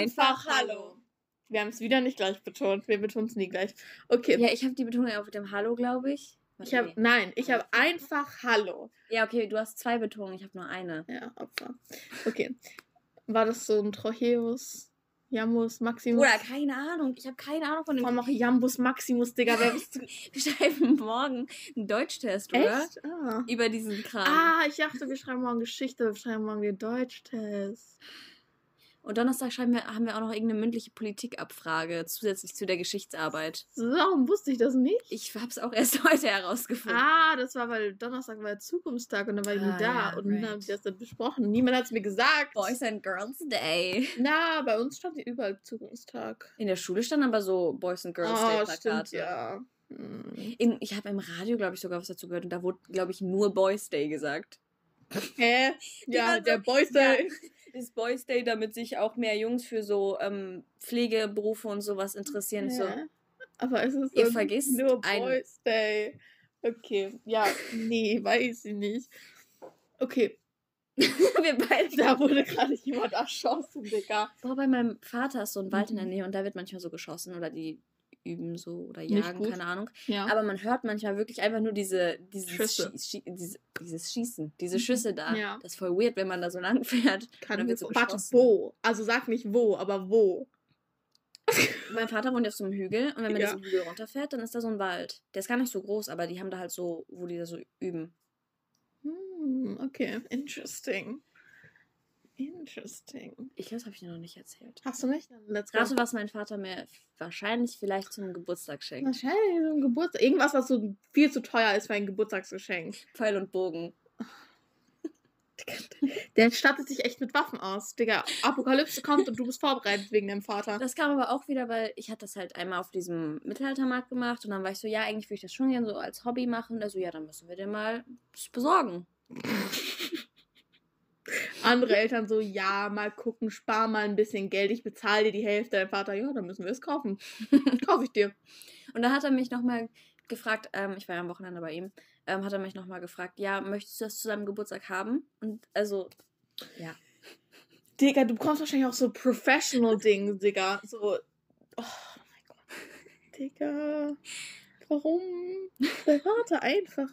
Einfach Hallo. Wir haben es wieder nicht gleich betont. Wir betonen es nie gleich. Okay. Ja, ich habe die Betonung auf dem Hallo, glaube ich. Ich habe, nein, ich habe einfach Hallo. Ja, okay, du hast zwei Betonungen, ich habe nur eine. Ja, Opfer. Okay. War das so ein Trocheus, Jambus, Maximus? Oder keine Ahnung, ich habe keine Ahnung von dem. Allem auch Jambus, Maximus, Digga. Wer bist du? Wir schreiben morgen einen Deutschtest, oder? Echt? Ah. Über diesen Kram. ah, ich dachte, wir schreiben morgen Geschichte, wir schreiben morgen den Deutschtest. Und Donnerstag wir, haben wir auch noch irgendeine mündliche Politikabfrage zusätzlich zu der Geschichtsarbeit. Warum wusste ich das nicht? Ich habe es auch erst heute herausgefunden. Ah, das war, weil Donnerstag war der Zukunftstag und dann war ich Ah, nie da ja, und dann right. haben sie das dann besprochen. Niemand hat es mir gesagt. Boys and Girls Day. Na, bei uns stand überall Zukunftstag. In der Schule standen aber so Boys and Girls Day oh, Plakate. stimmt, ja. Hm. Im, ich habe im Radio, glaube ich, sogar was dazu gehört und da wurde, glaube ich, nur Boys Day gesagt. Hä? Ja, waren so- der Boys Ja. Ist Boys Day, damit sich auch mehr Jungs für so ähm, Pflegeberufe und sowas interessieren. So. Ja. Aber es ist Ihr vergisst nur ein- Boys Day. Okay, ja, nee, weiß ich nicht. Okay, Wir beide. da wurde gerade jemand erschossen, Digga. Boah, bei meinem Vater ist so ein Wald in der. Nähe und da wird manchmal so geschossen oder die üben so oder jagen, keine Ahnung. Ja. Aber man hört manchmal wirklich einfach nur diese, dieses, Schüsse. Schie Schie diese, dieses Schießen, diese Mhm. Schüsse da. Ja. Das ist voll weird, wenn man da so lang fährt. Kann wird so Warte, wo? Also sag nicht wo, aber wo? Mein Vater wohnt auf so einem Hügel und wenn man Ja. diesen Hügel runterfährt, dann ist da so ein Wald. Der ist gar nicht so groß, aber die haben da halt so, wo die da so üben. Hm, okay, interesting. Interesting. Ich glaube, das habe ich dir noch nicht erzählt. Hast du nicht? Let's go. Rate, was mein Vater mir wahrscheinlich vielleicht zum Geburtstag schenkt. Wahrscheinlich so ein Geburtstag. Irgendwas, was so viel zu teuer ist für ein Geburtstagsgeschenk. Pfeil und Bogen. Der stattet sich echt mit Waffen aus. Digga, Apokalypse kommt und du bist vorbereitet wegen deinem Vater. Das kam aber auch wieder, weil ich hatte das halt einmal auf diesem Mittelaltermarkt gemacht und dann war ich so, ja, eigentlich würde ich das schon gerne so als Hobby machen. Also ja, dann müssen wir dir mal besorgen. Andere Eltern so, ja, mal gucken, spar mal ein bisschen Geld, ich bezahle dir die Hälfte. Dein Vater, ja, dann müssen wir es kaufen. Kaufe ich dir. Und da hat er mich nochmal gefragt, ähm, ich war ja am Wochenende bei ihm, ähm, hat er mich nochmal gefragt, ja, möchtest du das zu seinem Geburtstag haben? Und also, ja. Digga, du bekommst wahrscheinlich auch so Professional-Dinge, Digga. So, oh mein Gott. Digga, warum? Vater einfach.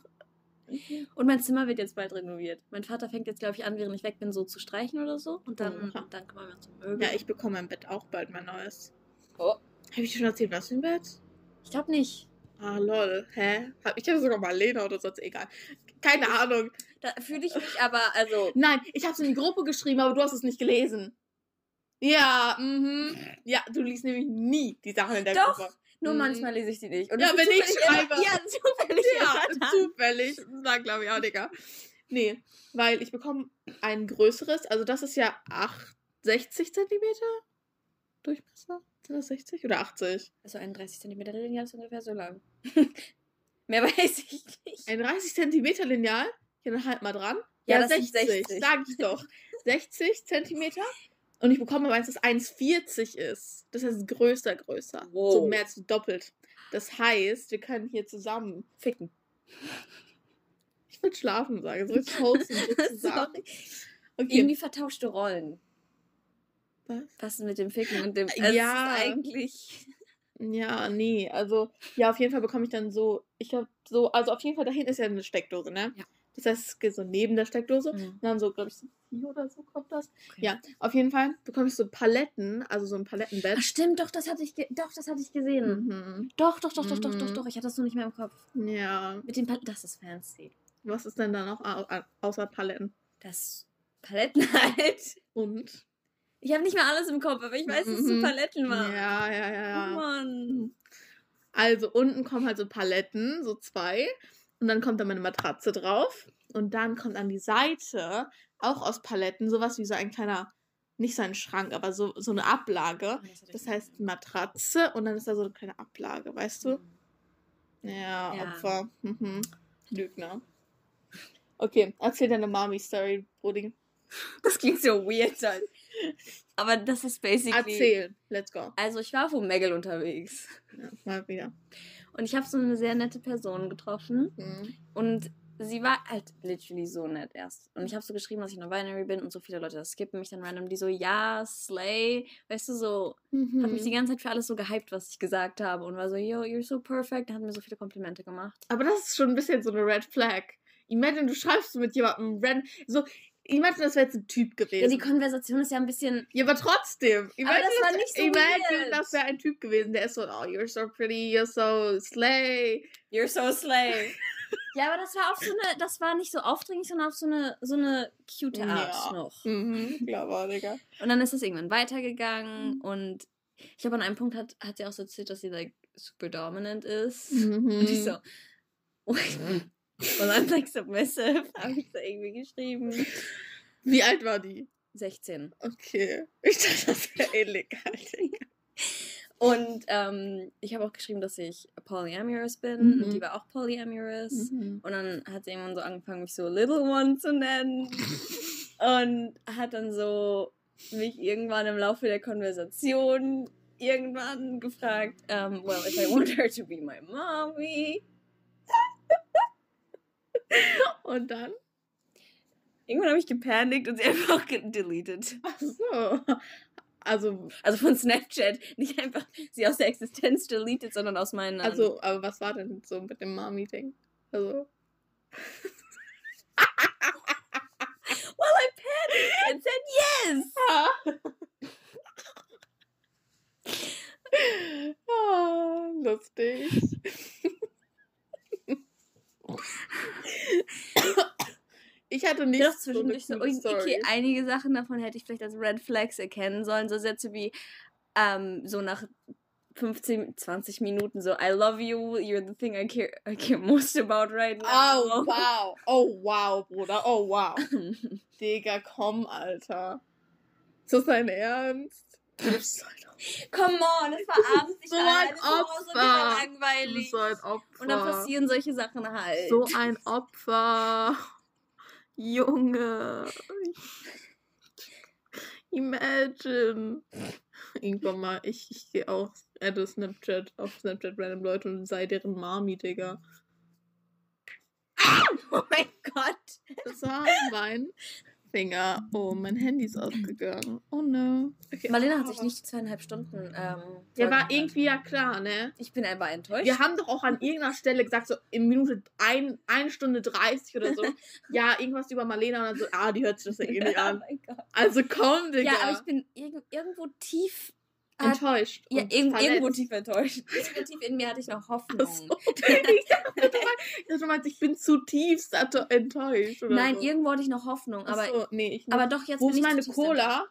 Und mein Zimmer wird jetzt bald renoviert. Mein Vater fängt jetzt, glaube ich, an, während ich weg bin, so zu streichen oder so. Und dann, dann kümmern wir uns um Möbel. Ja, ich bekomme mein Bett auch bald mein neues. Oh. Habe ich dir schon erzählt, was für ein Bett? Ich glaube nicht. Ah, lol. Hä? Ich habe sogar mal Lena oder sonst egal. Keine Ahnung. Da fühle ich mich aber, also, Nein, ich habe es in die Gruppe geschrieben, aber du hast es nicht gelesen. Ja, mhm. Ja, du liest nämlich nie die Sachen in der Doch. Gruppe. Nur Mhm. manchmal lese ich die nicht. Und Ja, wenn ich schreibe. Immer, ja, zufällig Ja, zufällig. War, glaube ich, auch, Digga. Nee, weil ich bekomme ein größeres, also das ist ja 8, 60 Zentimeter Durchmesser. Sind das 60 oder 80? Also ein 30 cm Lineal ist ungefähr so lang. Mehr weiß ich nicht. Ein 30 Zentimeter Lineal? Ja, dann halt mal dran. Ja, Ja, das sind 60, 60. sag ich doch. 60 Zentimeter. Und ich bekomme aber eins, das 1,40 ist. Das heißt größer, größer. Wow. So mehr als doppelt. Das heißt, wir können hier zusammen Ficken. Ich will schlafen sagen. So richtig wholesome so zusammen. Okay. Irgendwie vertauschte Rollen. Was? Was mit dem Ficken und dem. Ja. Also es ist eigentlich. Ja, nee, also, ja, auf jeden Fall bekomme ich dann so, ich glaube, so, also auf jeden Fall, da hinten ist ja eine Steckdose, ne? Ja. Das heißt, es geht so neben der Steckdose. Mhm. Und dann so, glaube ich, so vier oder so kommt das. Okay. Ja, auf jeden Fall bekomme ich so Paletten, also so ein Palettenbett. Ach, stimmt, doch, das hatte ich, doch, das hatte ich gesehen. Mhm. Doch, doch, doch, doch, doch, doch, Mhm. doch. Ich hatte das nur nicht mehr im Kopf. Ja, Mit dem Pal Das ist fancy. was ist denn da noch au- au- außer Paletten? Das Paletten halt. Und? Ich habe nicht mehr alles im Kopf, aber ich weiß, dass es so Mhm. Paletten war. Ja, ja, ja, ja. Oh Mann. Also unten kommen halt so Paletten, so zwei. Und dann kommt da meine Matratze drauf. Und dann kommt an die Seite, auch aus Paletten, sowas wie so ein kleiner, nicht so ein Schrank, aber so, so eine Ablage. Das heißt Matratze und dann ist da so eine kleine Ablage, weißt du? Ja, Ja. Opfer. Mhm. Lügner. Okay, erzähl deine Mami-Story, Brudi. Das klingt so weird. Halt. Aber das ist basically. Erzähl. Let's go. Also ich war auf Omegle unterwegs. Ja, mal wieder. Und ich habe so eine sehr nette Person getroffen. Mhm. Und sie war halt literally so nett erst. Und ich habe so geschrieben, dass ich non-binary bin und so viele Leute das skippen mich dann random, die so, ja, Slay, weißt du, so, Mhm. hat mich die ganze Zeit für alles so gehypt, was ich gesagt habe und war so, yo, you're so perfect, hat mir so viele Komplimente gemacht. Aber das ist schon ein bisschen so eine Red Flag. Imagine, du schreibst mit jemandem ran so imagine, das wäre jetzt ein Typ Ja, gewesen. die Konversation ist ja ein bisschen, Ja, aber trotzdem. Imagine, das war nicht so imagine weird. das wäre ein Typ gewesen, der ist so, oh, you're so pretty, you're so slay. you're so Slay. ja, aber das war auf so eine, das war nicht so aufdringlich, sondern auf so eine, so eine cute Art Ja. noch. Mhm, klar Digga. Und dann ist es irgendwann weitergegangen und ich glaube, an einem Punkt hat, hat sie auch so erzählt, dass sie like super dominant ist. Mhm. Und ich so, well, I'm like submissive, habe ich so irgendwie geschrieben. Wie alt war die? 16. Okay. Ich dachte, das wäre illegal. Und ähm, ich habe auch geschrieben, dass ich polyamorous bin. Mhm. Und die war auch polyamorous. Mhm. Und dann hat sie irgendwann so angefangen, mich so Little One zu nennen. Und hat dann so mich irgendwann im Laufe der Konversation irgendwann gefragt, um, well, if I want her to be my mommy. Und dann? Irgendwann habe ich gepanikt und sie einfach deleted. Ach so. Also, Also von Snapchat. Nicht einfach sie aus der Existenz deleted, sondern aus meinen. also, aber was war denn so mit dem Mom-Meeting? Also. well, I panicked and said yes. ah, lustig. Ich hatte nicht Doch so zwischendurch so, coole okay, einige Sachen davon hätte ich vielleicht als Red Flags erkennen sollen. So Sätze wie ähm, so nach 15, 20 Minuten so, I love you, you're the thing I care, I care most about right now. Oh, wow. Oh, wow, Bruder. Oh, wow. Digga, komm, Alter. Ist das dein Ernst? Ein, Come on, es war abends, ich So war ein Opfer. war langweilig. so ein Opfer. Und dann passieren solche Sachen halt. So ein Opfer. Junge. Imagine. Irgendwann mal, ich, ich gehe auch adde Snapchat auf Snapchat random Leute und sei deren Mami, Digga. oh mein Gott. Das war mein Finger. Oh, mein Handy ist ausgegangen. Oh no. Okay. Marlena hat sich nicht zweieinhalb Stunden. Ähm, Der Folgen war irgendwie ja klar, ne? Ich bin aber enttäuscht. Wir haben doch auch an irgendeiner Stelle gesagt, so in Minute 1 ein, Stunde 30 oder so, ja, irgendwas über Marlena und dann so, ah, die hört sich das ja eh nicht oh an. mein Gott. Also komm, Digga. Ja, aber ich bin irg irgendwo tief. Enttäuscht. Ja, irg verletzt. irgendwo tief enttäuscht. Irgendwo tief in mir hatte ich noch Hoffnung. Ach so. ich dachte, du meinst, ich du ich bin zutiefst enttäuscht. Nein, so. irgendwo hatte ich noch Hoffnung. Ach Aber, so, nee, ich aber doch, jetzt Wo bin ist ich meine Cola?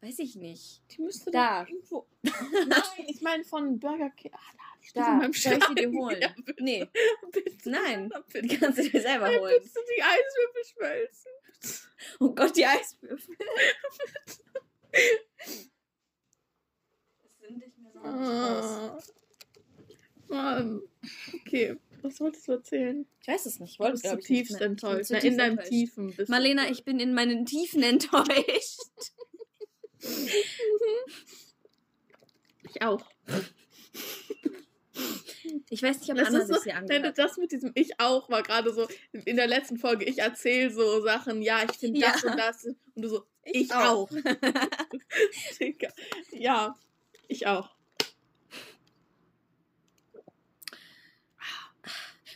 Weiß ich nicht. Die müsste Da. doch irgendwo. Nein, ich meine von Burger King. Ah, da, die steht Da, in soll ich sie dir holen? Ja, bitte, Nee, bitte. nein. Bitte. Die kannst du dir selber Nein, holen. bitte die Eiswürfel schmelzen. Oh Gott, die Eiswürfel. Das nicht so Ah. Mann. Okay, was wolltest du erzählen? Ich weiß es nicht. Ich Du wollte. Ich bin enttäuscht. Na, in deinem enttäuscht. Tiefen bist du Marlena, ich bin in meinen Tiefen enttäuscht. Ich auch. Ich weiß nicht, ob Das, Anna ist so, sich sie nein, angehört das mit diesem Ich auch war gerade so in der letzten Folge. Ich erzähle so Sachen, ja, ich finde das Ja. und das. Und du so, Ich ich, auch. auch. Ja, ich auch.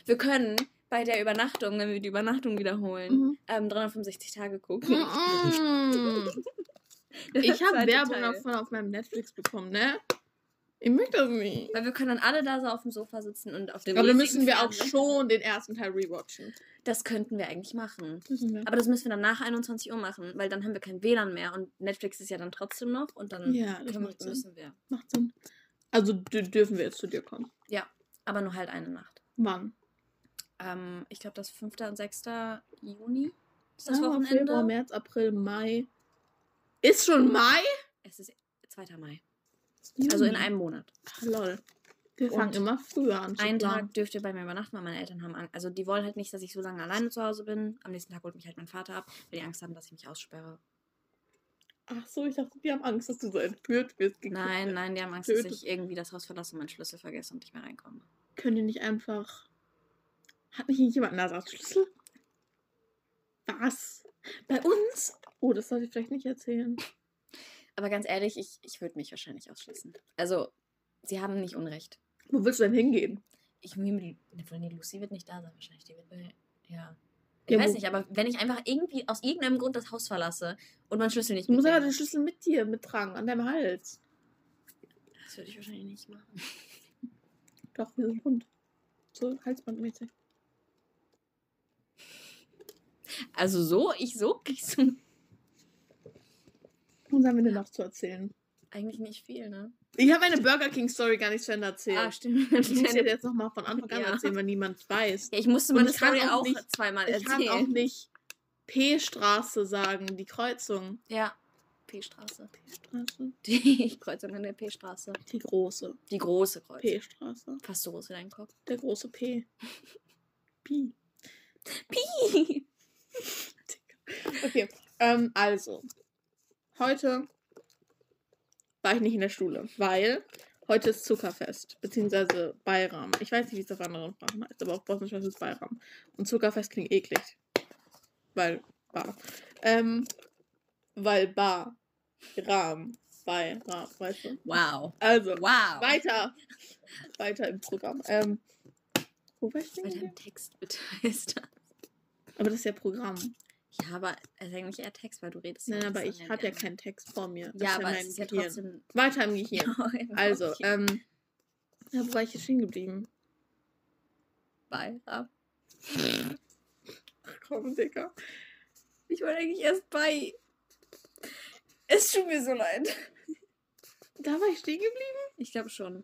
Wir können bei der Übernachtung, wenn wir die Übernachtung wiederholen, Mhm. ähm, 365 Tage gucken. Der Ich habe Werbung davon auf meinem Netflix bekommen, ne? Ich möchte das nicht. Weil wir können dann alle da so auf dem Sofa sitzen und auf dem Aber dann müssen wir auch schon den ersten Teil rewatchen. Das könnten wir eigentlich machen. Wir. Aber das müssen wir dann nach 21 Uhr machen, weil dann haben wir kein WLAN mehr und Netflix ist ja dann trotzdem noch und dann Ja, das macht Sinn. müssen wir. Macht Sinn. Also dür- dürfen wir jetzt zu dir kommen. Aber nur halt eine Nacht. Wann? Ähm, ich glaube, das 5. und 6. Juni ist das Ah, Wochenende. Februar, März, April, Mai. Ist schon Mai? Es ist 2. Mai. Also in einem Monat. Ach, lol. Wir fangen immer früher an. Einen. Tag dürft ihr bei mir übernachten, weil meine Eltern haben Angst. Also die wollen halt nicht, dass ich so lange alleine zu Hause bin. Am nächsten Tag holt mich halt mein Vater ab, weil die Angst haben, dass ich mich aussperre. Ach so, ich dachte, die haben Angst, dass du so entführt wirst. Nein, nein, die haben Angst, dass ich irgendwie das Haus verlasse und meinen Schlüssel vergesse und nicht mehr reinkomme. Können die nicht einfach. Hat nicht jemand einen Ersatzschlüssel? Was? Bei uns? Oh, das sollte ich vielleicht nicht erzählen. Aber ganz ehrlich, ich, ich würde mich wahrscheinlich ausschließen. Also, sie haben nicht Unrecht. Wo willst du denn hingehen? Ich nee, Lucy wird nicht da sein wahrscheinlich. Die wird bei, ja. Ich Ja, weiß nicht, aber wenn ich einfach irgendwie aus irgendeinem Grund das Haus verlasse und meinen Schlüssel nicht Du musst aber mitnehme, den Schlüssel mit dir mittragen, an deinem Hals. das würde ich wahrscheinlich nicht machen. Doch, wir sind rund. So halsbandmäßig. Also so, ich so kriegst du Was haben wir denn noch zu erzählen? eigentlich nicht viel, ne? Ich habe meine Burger King Story gar nicht zu Ende erzählt. Ah, stimmt. ich muss dir jetzt nochmal von Anfang an Ja. erzählen, weil niemand weiß. Ja, ich musste meine ich Story auch auch, nicht- zweimal Ich kann auch erzählen. nicht P-Straße sagen, die Kreuzung. Ja. P-Straße. P-Straße? Die Kreuzung an der P-Straße. Die große Die große Kreuzung. P-Straße. Fast so groß wie dein Kopf. Der große P. Pi. Pi. Okay, ähm, also. Heute war ich nicht in der Schule, weil heute ist Zuckerfest, beziehungsweise Bayram. Ich weiß nicht, wie es auf anderen Sprachen heißt, aber auf Bosnisch heißt es Bayram. Und Zuckerfest klingt eklig. Weil Bar. Ähm, weil Bar. Ram. Bei Ram, weißt du? Wow. Also, Wow. weiter. Weiter im Programm. Ähm, wo war ich denn? Hier? deinem Text bitte. Aber das ist ja Programm. Ja, aber es ist eigentlich eher Text, weil du redest Nein, ja aber ich habe ja keinen Text vor mir. Das Ja, ist aber mein es ist ja trotzdem. Weiter im Gehirn. Also, Okay. ähm. Ja, wo war ich jetzt stehen geblieben? bei. Ach komm, Digga. Ich war eigentlich erst bei. Es tut mir so leid. Da war ich stehen geblieben? Ich glaube schon.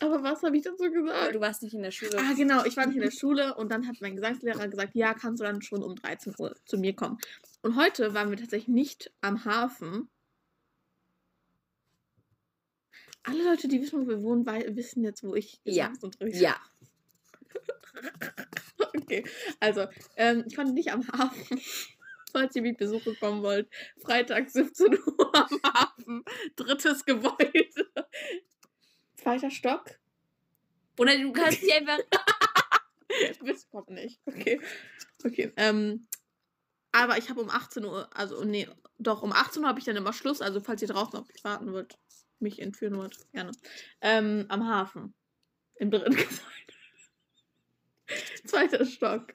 Aber was habe ich dazu gesagt? du warst nicht in der Schule. Ah, genau, ich war nicht in der Schule und dann hat mein Gesangslehrer gesagt, ja, kannst du dann schon um 13 Uhr zu mir kommen. Und heute waren wir tatsächlich nicht am Hafen. Alle Leute, die wissen, wo wir wohnen, wissen jetzt, wo ich Ja. Gesangsunterricht Ja. Okay, also, ähm, ich konnte nicht am Hafen. Falls ihr mich besuchen kommen wollt, Freitag 17 Uhr am Hafen, drittes Gebäude, zweiter Stock. Oder du kannst die einfach. Das kommt nicht. Okay. Okay. Ähm, aber ich habe um 18 Uhr, also nee, doch, um 18 Uhr habe ich dann immer Schluss. Also falls ihr draußen auf mich warten wollt, mich entführen wollt, gerne. Ähm, am Hafen. Im dritten Gebäude. Zweiter Stock.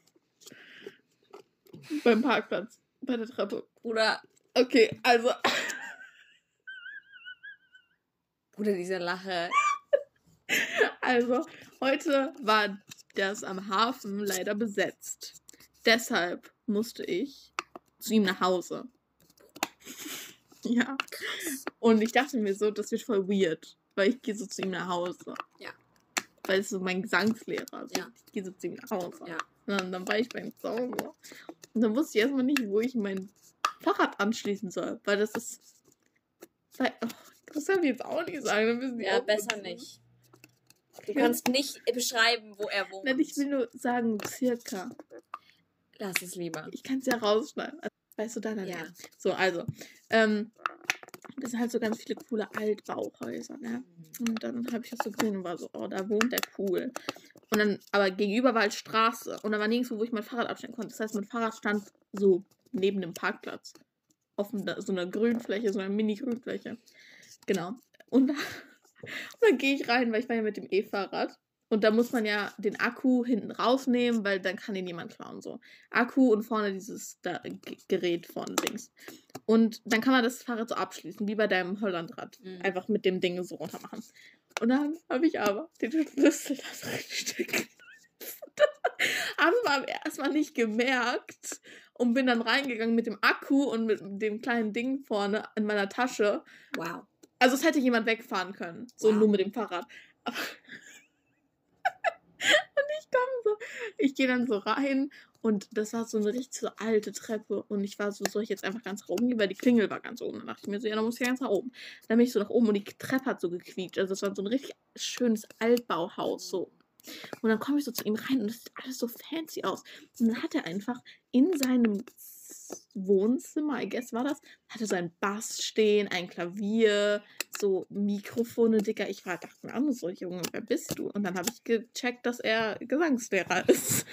Beim Parkplatz. Bei der Treppe. Bruder, Okay, also. Bruder, diese Lache. Also, heute war das am Hafen leider besetzt. Deshalb musste ich zu ihm nach Hause. Ja. Und ich dachte mir so, das wird voll weird, weil ich gehe so zu ihm nach Hause. Ja. Weil es so mein Gesangslehrer ist. Ja. Ich gehe so zu ihm nach Hause. Ja. Und dann, dann war ich beim Hause. Und dann wusste ich erstmal nicht, wo ich mein Fahrrad anschließen soll. Weil das ist. Weil, oh, das kann ich jetzt auch nicht sagen. Dann müssen die Ja, besser wissen. nicht. Du kannst nicht beschreiben, wo er wohnt. Nein, ich will nur sagen, circa. Lass es lieber. Ich kann es ja rausschneiden. Also, weißt du, da dann Ja. ja. So, also. Ähm, das sind halt so ganz viele coole Altbauhäuser, ne? Und dann habe ich das so gesehen und war so, oh, da wohnt der cool. Und dann, aber gegenüber war halt Straße. Und da war nirgendwo, wo ich mein Fahrrad abstellen konnte. Das heißt, mein Fahrrad stand so neben dem Parkplatz. Auf so einer Grünfläche, so einer Mini-Grünfläche. Genau. Und, da, und dann gehe ich rein, weil ich war ja mit dem E-Fahrrad. Und da muss man ja den Akku hinten rausnehmen, weil dann kann den jemand klauen. So. Akku und vorne dieses da, Gerät vorne Dings. Und dann kann man das Fahrrad so abschließen, wie bei deinem Hollandrad. Mhm. Einfach mit dem Ding so runter machen. Und dann habe ich aber den Schlüssel da drin stecken. Habe es aber erstmal nicht gemerkt und bin dann reingegangen mit dem Akku und mit dem kleinen Ding vorne in meiner Tasche. Wow. Also es hätte jemand wegfahren können. So Wow. nur mit dem Fahrrad. Aber und ich komme so, ich gehe dann so rein und das war so eine richtig so alte Treppe und ich war so, soll ich jetzt einfach ganz nach oben gehen, weil die Klingel war ganz oben. Dann dachte ich mir so, ja, dann muss ich ganz nach oben. Dann bin ich so nach oben und die Treppe hat so gequietscht. Also es war so ein richtig schönes Altbauhaus so. Und dann komme ich so zu ihm rein und es sieht alles so fancy aus. Und dann hat er einfach in seinem Wohnzimmer, I guess war das, hatte so ein Bass stehen, ein Klavier, so Mikrofone, Dicker. Ich war, dachte mir auch so, Junge, wer bist du? Und dann habe ich gecheckt, dass er Gesangslehrer ist.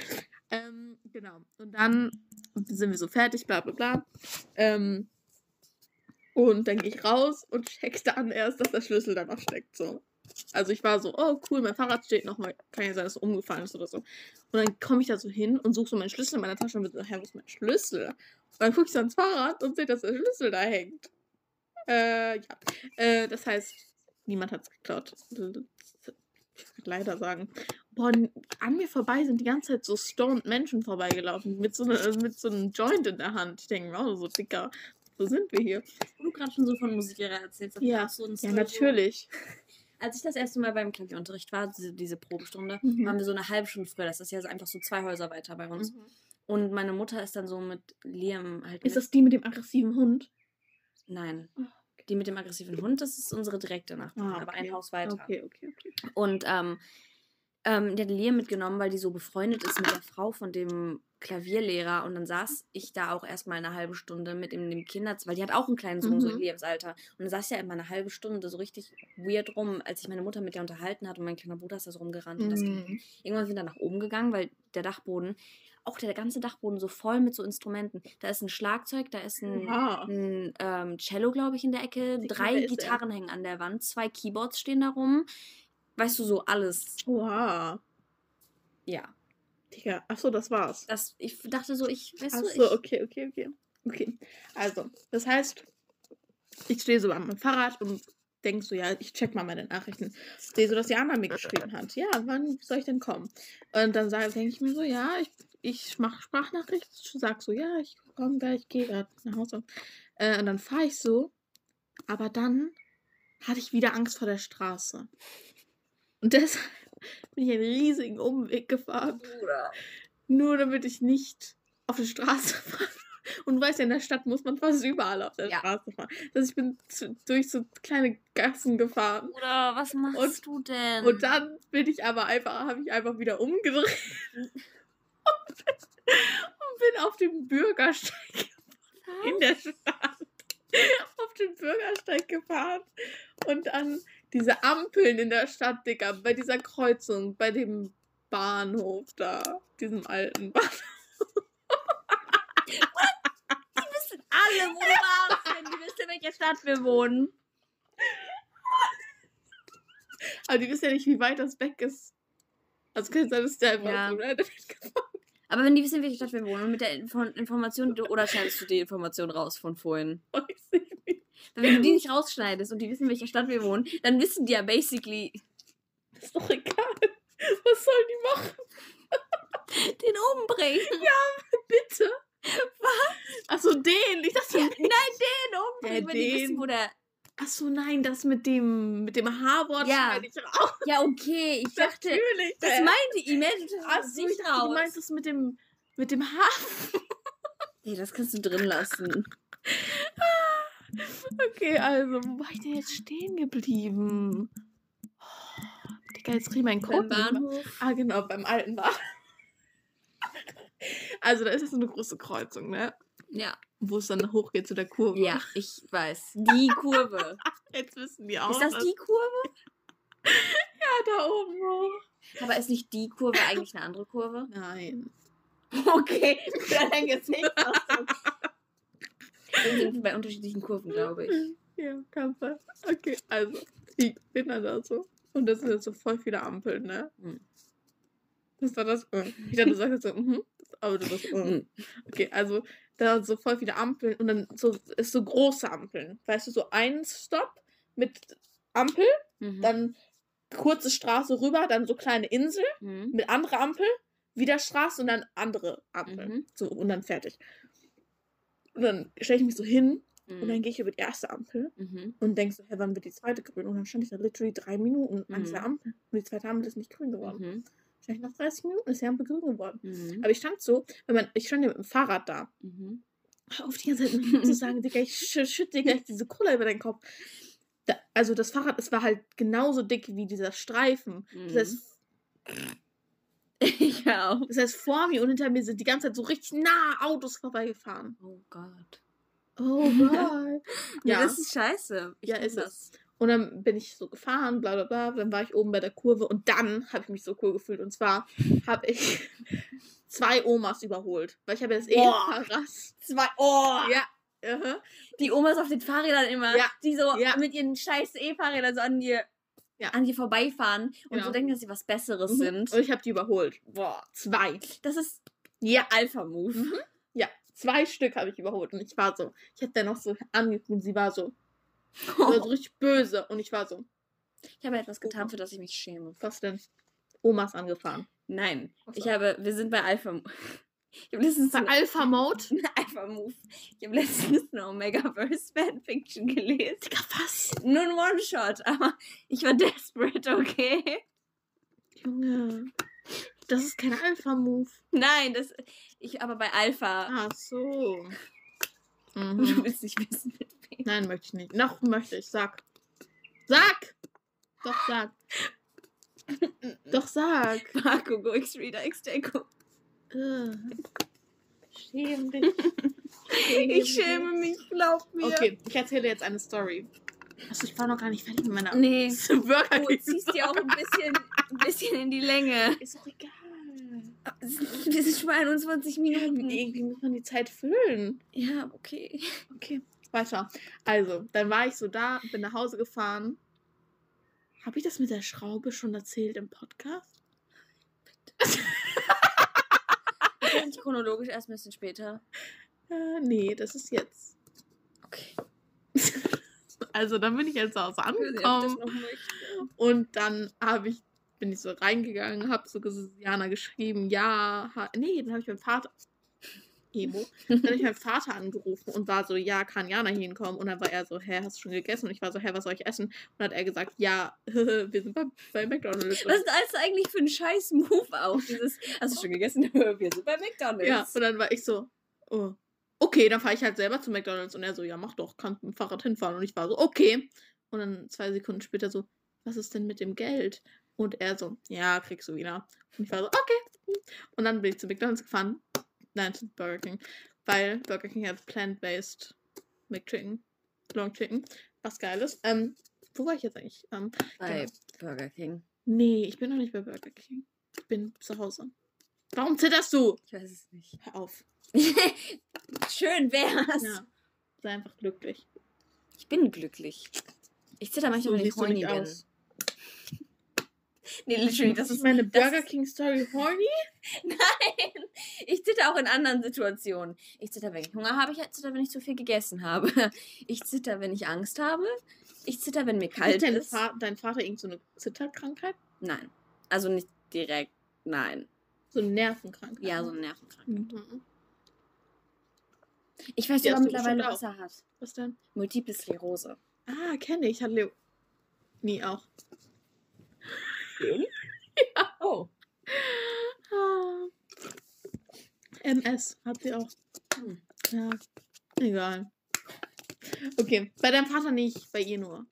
Ähm, genau. Und dann sind wir so fertig, bla bla bla. Ähm, und dann gehe ich raus und check dann erst, dass der Schlüssel da noch steckt. So. Also ich war so, oh cool, mein Fahrrad steht noch mal, kann ja sein, dass es umgefallen ist oder so. Und dann komme ich da so hin und suche so meinen Schlüssel in meiner Tasche und bin so, hä, wo ist mein Schlüssel? Dann gucke ich so ans Fahrrad und sehe, dass der Schlüssel da hängt. Äh, ja. Äh, das heißt, niemand hat es geklaut. Ich würde leider sagen. Boah, an mir vorbei sind die ganze Zeit so stoned Menschen vorbeigelaufen mit so, ne, mit so einem Joint in der Hand. Ich denke, wow, so dicker. Wo sind wir hier? Du gerade schon so von Musiklehrer erzählst. Ja, so Ja, natürlich. Als ich das erste Mal beim Klavierunterricht war, diese, diese Probestunde, Mhm. waren wir so eine halbe Stunde früher. Das ist ja einfach so zwei Häuser weiter bei uns. Und meine Mutter ist dann so mit Liam halt. Ist das die mit dem aggressiven Hund? Nein. Oh, Die mit dem aggressiven Hund, das ist unsere direkte Nachbarin, Ah, aber okay. ein Haus weiter. Okay, okay, okay. Und ähm, ähm, die hat Liam mitgenommen, weil die so befreundet ist mit der Frau von dem Klavierlehrer. Und dann saß ich da auch erstmal eine halbe Stunde mit in dem Kinderzimmer, weil die hat auch einen kleinen Sohn, so in Mhm. Liams Alter. Und dann saß ich ja immer eine halbe Stunde so richtig weird rum, als sich meine Mutter mit der unterhalten hat und mein kleiner Bruder ist da so rumgerannt. Und das Mhm. Irgendwann sind wir nach oben gegangen, weil der Dachboden, auch der ganze Dachboden so voll mit so Instrumenten. Da ist ein Schlagzeug, da ist ein, Oha. ein ähm, Cello, glaube ich, in der Ecke. Wie Drei? Gitarren hängen an der Wand, zwei Keyboards stehen da rum. Weißt du, so alles. Oha. Ja. Digga, achso, das war's. Das, ich dachte so, ich, weißt du, Achso, ich, okay, okay, okay. Okay. Also, das heißt, ich stehe so am Fahrrad und denk so, ja, ich check mal meine Nachrichten. Sehe so, dass Jana mir geschrieben hat. Ja, wann soll ich denn kommen? Und dann denke ich mir so, ja, ich, ich mache Sprachnachricht, sag so, ja, ich komme gleich, gehe gerade nach Hause. Äh, und dann fahre ich so, aber dann hatte ich wieder Angst vor der Straße. Und deshalb bin ich einen riesigen Umweg gefahren. Bruder. Nur damit ich nicht auf die Straße fahre. Und weißt ja, in der Stadt muss man fast überall auf der Ja. Straße fahren. Also ich bin zu, durch so kleine Gassen gefahren. Bruder, was machst Und- du denn? Und dann bin ich aber einfach, habe ich einfach wieder umgedreht. Und bin, und bin auf dem Bürgersteig in der Stadt. Auf den Bürgersteig gefahren. Und dann diese Ampeln in der Stadt, Digga, bei dieser Kreuzung, bei dem Bahnhof da, diesem alten Bahnhof. Die wissen alle, wo warst, wenn die wissen, in welcher Stadt wir wohnen. Aber die wissen ja nicht, wie weit das weg ist. Also kann sein, dass der einfach Ja. so Aber wenn die wissen, in welcher Stadt wir wohnen mit der Info Information, oder schneidest du die Information raus von vorhin? Weiß ich nicht. Weil wenn du die nicht rausschneidest und die wissen, in welcher Stadt wir wohnen, dann wissen die ja basically Ist doch egal. Was sollen die machen? den umbringen. Bitte? Was? Achso, den. Ich dachte, Nein, den umbringen, Ja, wenn die wissen, wo der... Achso, nein, das mit dem, mit dem H-Wort Ja. schneide ich raus. Ja, okay, ich dachte... Natürlich. Das meinte ich, meinte das ich nicht dachte, raus. du meinst das mit dem, mit dem H. Nee, das kannst du drin lassen. Okay, also, wo war ich denn jetzt stehen geblieben? Oh, Digga, jetzt krieg ich meinen Code. Beim nicht. Bahnhof. Ah, genau, beim alten Bahnhof. Also, da ist jetzt so eine große Kreuzung, ne? Ja. Wo es dann hochgeht zu der Kurve. Ja, ich weiß. Die Kurve. Jetzt wissen die auch. Ist das die Kurve? Ja, da oben hoch. Aber ist nicht die Kurve eigentlich eine andere Kurve? Nein. Okay, für dein Gesicht. Wir sind bei unterschiedlichen Kurven, glaube ich. Ja, kann sein. Okay, also, ich bin dann da so. Und das sind jetzt so voll viele Ampeln, ne? Hm. Das war das. äh. Ich dachte, du sagst jetzt so, mhm. Aber du sagst, äh. Hm. Okay, also da sind so voll viele Ampeln und dann so ist so große Ampeln. Weißt du, so ein Stopp mit Ampel, Mhm. dann kurze Straße rüber, dann so kleine Insel Mhm. mit anderer Ampel, wieder Straße und dann andere Ampel. Mhm. So und dann fertig. Und dann stelle ich mich so hin und dann Mhm. gehe ich über die erste Ampel Mhm. und denke so, hä, wann wird die zweite grün? Und dann stand ich da literally drei Minuten an Mhm. dieser Ampel und die zweite Ampel ist nicht grün geworden. Mhm. Wahrscheinlich nach 30 Minuten ist die Ampel grün geworden. Mhm. Aber ich stand so, wenn man, ich stand ja mit dem Fahrrad da. Mhm. Auf die ganze Zeit zu sagen, Digga, ich sch schütte dir gleich diese Cola über deinen Kopf. Da, also das Fahrrad, es war halt genauso dick wie dieser Streifen. Das heißt, Ich auch. das heißt, vor mir und hinter mir sind die ganze Zeit so richtig nah Autos vorbeigefahren. Oh Gott. Oh Gott. Ja, ja. das ist scheiße. Ich Ja, ist es. Und dann bin ich so gefahren, bla bla bla. Dann war ich oben bei der Kurve und dann habe ich mich so cool gefühlt. Und zwar habe ich zwei Omas überholt. Weil ich habe ja das. Ehepaar Zwei. Oh! Ja. aha. Die Omas auf den Fahrrädern immer, Ja. die so Ja. mit ihren scheiß E-Fahrrädern so an dir, Ja. an dir vorbeifahren und Genau. so denken, dass sie was Besseres Mhm. sind. Und ich habe die überholt. Boah. Zwei. Das ist Ja. Alpha-Move. Mhm. Ja. Zwei Stück habe ich überholt. Und ich war so, ich habe dann noch so angeguckt und sie war so, sie war so richtig böse. Und ich war so, Ich habe etwas getan, für das ich mich schäme. was denn? Omas angefahren. Nein. So. Ich habe, wir sind bei Alpha. Ich habe letztens ein Alpha Mode? Alpha Move. Ich habe letztens eine Omegaverse Fanfiction gelesen. Digga, was? Nur ein One-Shot, aber ich war desperate, okay? Junge. Das ist kein Alpha Move. Nein, das. Ich aber bei Alpha. Ach so. Du Mhm. willst nicht wissen, mit wem. Nein, möchte ich nicht. Noch möchte ich. Sag. Sag! Doch, sag. Doch, sag. Marco, Go X Reader Schäm dich. Ich schäme mich, glaub mir. Okay, ich erzähle jetzt eine Story. Achso, ich war noch gar nicht fertig mit meiner Nee. Burger Du King ziehst dir auch ein bisschen, ein bisschen in die Länge. Ist doch egal. Wir sind schon bei 21 Minuten. Irgendwie muss man die Zeit füllen. Ja, okay. Okay, weiter. Also, dann war ich so da, bin nach Hause gefahren. Habe ich das mit der Schraube schon erzählt im Podcast? Ist nicht chronologisch erst ein bisschen später. Äh, nee, das ist jetzt. Okay. Also, dann bin ich jetzt zu Hause angekommen. Und dann habe ich, bin ich so reingegangen, habe so Jana geschrieben, ja, ha nee, dann habe ich meinen Vater, Emo, dann habe ich meinen Vater angerufen und war so, ja, kann Jana hinkommen? Und dann war er so, hä, hast du schon gegessen? Und ich war so, hä, was soll ich essen? Und dann hat er gesagt, ja, wir sind bei, bei McDonalds. Was ist das eigentlich für ein scheiß Move auch? Dieses, hast du schon gegessen? Wir sind bei McDonalds. ja, und dann war ich so, oh, okay, dann fahre ich halt selber zu McDonalds. Und er so, ja, mach doch, kannst mit dem Fahrrad hinfahren. Und ich war so, okay. Und dann zwei Sekunden später so, was ist denn mit dem Geld? Und er so, ja, kriegst du wieder. Und ich war so, okay. Und dann bin ich zu McDonalds gefahren. Nein, Burger King. Weil Burger King hat Plant-Based McChicken. Long Chicken. Was geil ist. Ähm, wo war ich jetzt eigentlich? Ähm, Bei Genau. Burger King. nee, ich bin noch nicht bei Burger King. Ich bin zu Hause. Warum zitterst du? Ich weiß es nicht. Hör auf. Schön wär's. Ja. Sei einfach glücklich. Ich bin glücklich. Ich zitter manchmal, So wenn ich horny bin. aus. Nee, literally, das ist meine Burger King Story horny? Nein! Ich zitter auch in anderen Situationen. Ich zitter, wenn ich Hunger habe. Ich zitter, wenn ich zu viel gegessen habe. Ich zitter, wenn ich Angst habe. Ich zitter, wenn mir kalt ist. Fa dein Vater irgend so eine Zitterkrankheit? Nein. Also nicht direkt. Nein. So eine Nervenkrankheit? Ja, so eine Nervenkrankheit. Mhm. Ich weiß sogar mittlerweile, was er hat. Was denn? Multiple Sklerose. Ah, kenne ich. Hat Leo. Nie auch. Oh. Ah. MS hat sie auch. Hm. Ja. Egal. Okay. Bei deinem Vater nicht, bei ihr nur.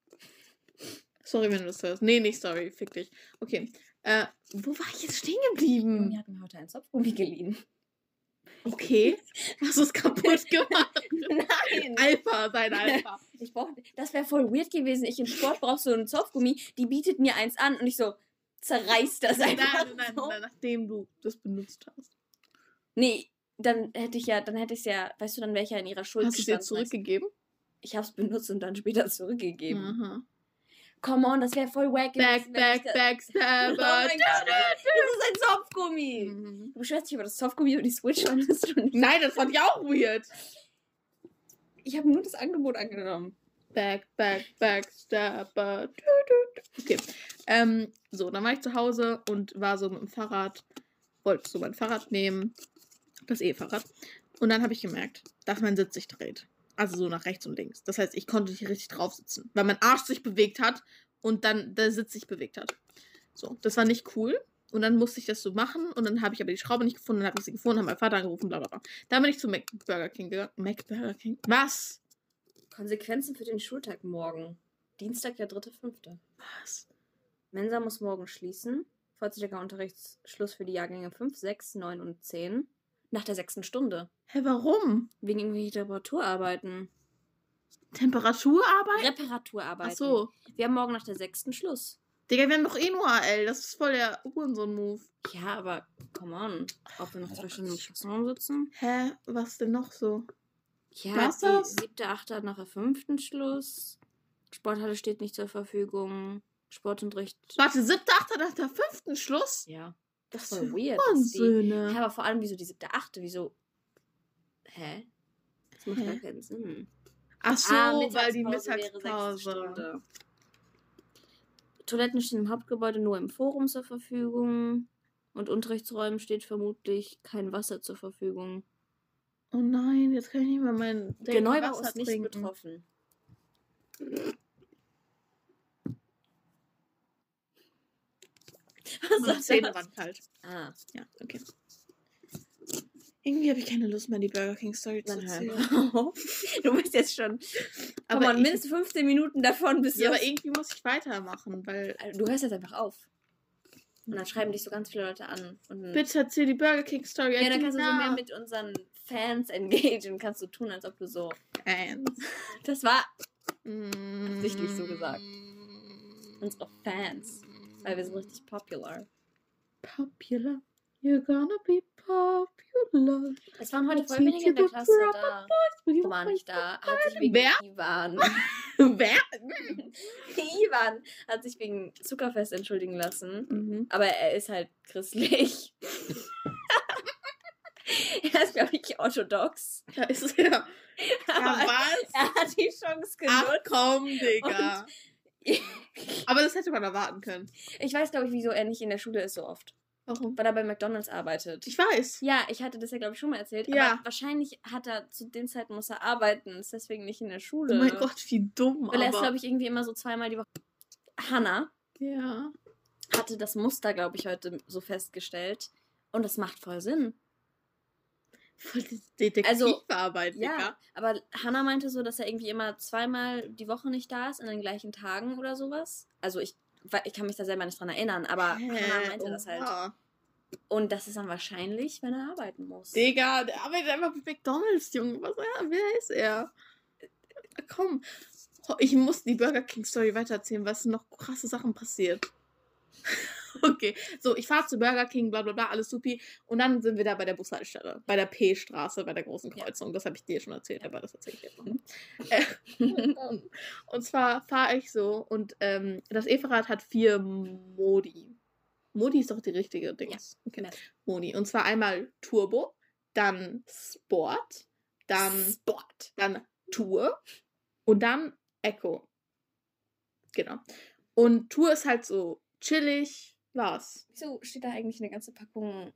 Sorry, wenn du das hörst. Nee, nicht sorry. Fick dich. Okay. Äh, wo war ich jetzt stehen geblieben? Mir hat mir heute ein Zopfgummi geliehen. Okay. Hast du es kaputt gemacht? Nein! Alpha, sein Alpha. Ich brauch, das wäre voll weird gewesen. Ich im Sport brauche so einen Zopfgummi. Die bietet mir eins an und ich so zerreißt das Nein, einfach nein, nein, so. nein, nachdem du das benutzt hast. Nee, dann hätte ich ja, dann hätte ich ja, weißt du, dann wäre ich ja in ihrer Schuld Hast du es dir zurückgegeben? Ich habe es benutzt und dann später zurückgegeben. Aha. Come on, das wäre voll wack Back, back, backstabber. Oh mein Gott, das ist ein Zopfgummi. Mhm. Du beschwerst dich über das Zopfgummi und die Switch fandest du nicht. Nein, das fand ich auch weird. Ich habe nur das Angebot angenommen. Back, back, backstabber. Okay. Ähm, so, dann war ich zu Hause und war so mit dem Fahrrad, wollte so mein Fahrrad nehmen, das E-Fahrrad. Und dann habe ich gemerkt, dass mein Sitz sich dreht. Also so nach rechts und links. Das heißt, ich konnte nicht richtig drauf sitzen, weil mein Arsch sich bewegt hat und dann der Sitz sich bewegt hat. So, das war nicht cool. Und dann musste ich das so machen und dann habe ich aber die Schraube nicht gefunden, dann habe ich sie gefunden, habe meinen Vater angerufen, bla bla bla. Dann bin ich zu Mac Burger King gegangen. Mac Burger King? Was? Konsequenzen für den Schultag morgen. Dienstag, der 3.5. Was? Mensa muss morgen schließen. Vorzeitiger Unterrichtsschluss für die Jahrgänge 5, 6, 9 und 10. Nach der sechsten Stunde. Hä, warum? Wegen irgendwelchen Temperaturarbeiten. Temperaturarbeit? Reparaturarbeiten. Ach so. Wir haben morgen nach der sechsten Schluss. Digga, wir haben doch eh nur AL. Das ist voll der Hurensohn-Move. Ja, aber come on. Ob wir noch zwei Stunden im Klassenraum sitzen? Hä? Was denn noch so? Ja, War's die das? siebte, achte hat nachher fünften Schluss. Sporthalle steht nicht zur Verfügung. Sportunterricht. Warte, siebter, achter, nach der fünften Schluss? Ja. Das voll ist weird, dass die- Wahnsinn. Ja, aber vor allem, wieso die siebte, achte? Wieso? Hä? Das macht Hä? gar keinen Sinn. Ach so, Ah, weil die Mittagspause. Toiletten stehen im Hauptgebäude nur im Forum zur Verfügung. Und Unterrichtsräumen steht vermutlich kein Wasser zur Verfügung. Oh nein, jetzt kann ich nicht mehr mein Der Neubau ist nicht betroffen. Ist Zähne waren kalt. Ah, Ja, okay. Irgendwie habe ich keine Lust mehr, die Burger King Story zu erzählen. Du bist jetzt schon. Aber ich- mindestens 15 Minuten davon bist Ja, du. aber irgendwie muss ich weitermachen, weil. Also, Du hörst jetzt einfach auf. Und dann schreiben dich so ganz viele Leute an. Bitte erzähl die Burger King Story. Ja, dann kannst du so mehr mit unseren Fans engagieren. Kannst du tun, als ob du so. Fans. Das war Mm. Absichtlich so gesagt. unsere Fans. Weil wir sind richtig popular. Popular. You're gonna be popular. Es waren heute voll wenige in der Klasse da. You War nicht da. Hat sich wegen Wer? Ivan. Wer? Ivan hat sich wegen Zuckerfest entschuldigen lassen. Mhm. Aber er ist halt christlich. er ist, glaube ich, orthodox. Da ist er. Ja, was? er hat die Chance Ach genutzt. komm, Digga. Aber das hätte man erwarten können. Ich weiß, glaube ich, wieso er nicht in der Schule ist so oft. Warum? Weil er bei McDonalds arbeitet. Ich weiß. ja, ich hatte das ja, glaube ich, schon mal erzählt. Ja. Aber wahrscheinlich hat er zu den Zeiten muss er arbeiten, ist deswegen nicht in der Schule. Oh mein Gott, wie dumm. Weil er ist, glaube ich, irgendwie immer so zweimal die Woche. Hannah Ja. hatte das Muster, glaube ich, heute so festgestellt. Und das macht voll Sinn. Voll die Detektivarbeit, Ja, Digga. aber Hannah meinte so, dass er irgendwie immer zweimal die Woche nicht da ist, an den gleichen Tagen oder sowas. Also ich, ich kann mich da selber nicht dran erinnern, aber Hä? Hannah meinte das halt. Oha. Und das ist dann wahrscheinlich, wenn er arbeiten muss. Digga, der arbeitet einfach bei McDonalds, Junge. Was, ja, wer ist er? Komm. Ich muss die Burger King Story weitererzählen, was noch krasse Sachen passiert. okay, so, ich fahre zu Burger King, bla bla bla, alles supi. Und dann sind wir da bei der Bushaltestelle, bei der P-Straße, bei der großen Ja. Kreuzung. Das habe ich dir schon erzählt, aber das erzähle ich jetzt noch. äh, und zwar fahre ich so und ähm, das E-Fahrrad hat vier Modi. Modi ist doch die richtige Dings. Okay. Ja. Modi. Und zwar einmal Turbo, dann Sport, dann, Sport. dann Tour und dann Echo. Genau. Und Tour ist halt so chillig. Was? Wieso steht da eigentlich eine ganze Packung?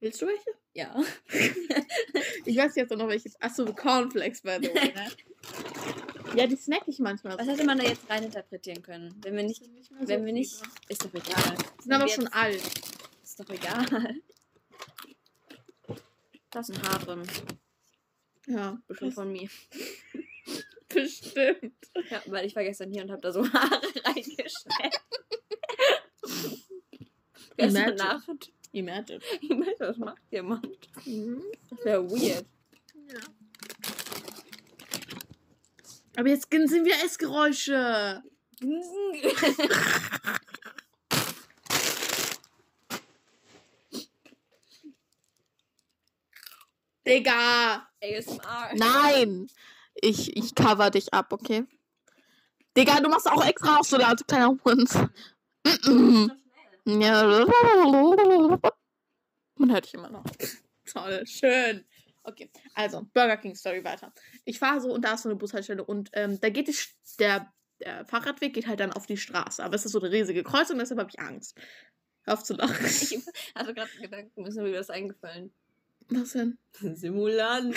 Willst du welche? Ja. Ich weiß jetzt auch noch welche. Achso, Cornflakes, by the way, ne? ja, die snack ich manchmal. Was hätte man da jetzt reininterpretieren können? Wenn wir nicht. Wenn wir nicht. Ist doch egal. Die sind aber schon alt. Ist doch egal. Das ist ein Harem. Ja, Bestimmt von mir. bestimmt. Ja, weil ich war gestern hier und habe da so Haare reingeschnitten. Imagine. Nacht. Imagine. Weiß, was macht jemand? Mhm. Das wäre weird. Ja. Aber jetzt sind wir Essgeräusche. Digga. ASMR. Nein. Ich, ich cover dich ab, okay? Digga, du machst auch extra auch so laut, kleiner Hund. Mm-mm. Ja. Man hört dich immer noch. Toll, schön. Okay, also Burger King Story weiter. Ich fahre so und da ist so eine Bushaltestelle und ähm, da geht die, der, der Fahrradweg geht halt dann auf die Straße. Aber es ist so eine riesige Kreuzung, deshalb habe ich Angst. Hör auf zu lachen. Ich hatte gerade Gedanken, ist mir was eingefallen. Was denn? Simulant.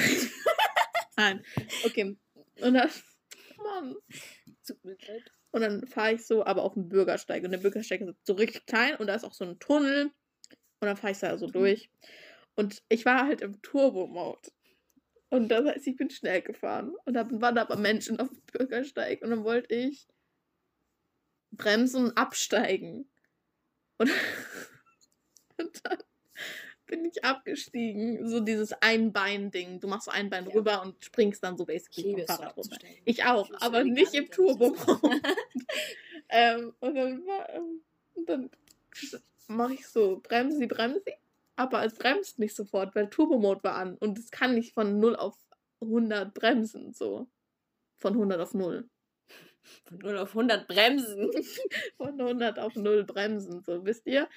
Nein. Okay. Und dann. Mann. Tut mir leid. Und dann fahre ich so, aber auf dem Bürgersteig. Und der Bürgersteig ist so richtig klein und da ist auch so ein Tunnel. Und dann fahre ich da so durch. Und ich war halt im Turbo-Mode. Und das heißt, ich bin schnell gefahren. Und da waren aber Menschen auf dem Bürgersteig. Und dann wollte ich bremsen und absteigen. Und, und dann bin ich abgestiegen. So dieses Einbein-Ding. Du machst so ein Bein Ja. rüber und springst dann so basically vom Fahrrad runter. Ich auch, Ich aber nicht im Turbo. ähm, und dann, und dann mache ich so, bremsi, bremsi. Aber es bremst nicht sofort, weil Turbo-Mode war an. Und es kann nicht von 0 auf 100 bremsen, so. Von 100 auf 0. Von 0 auf 100 bremsen. Von 100 auf 0 bremsen, so, wisst ihr?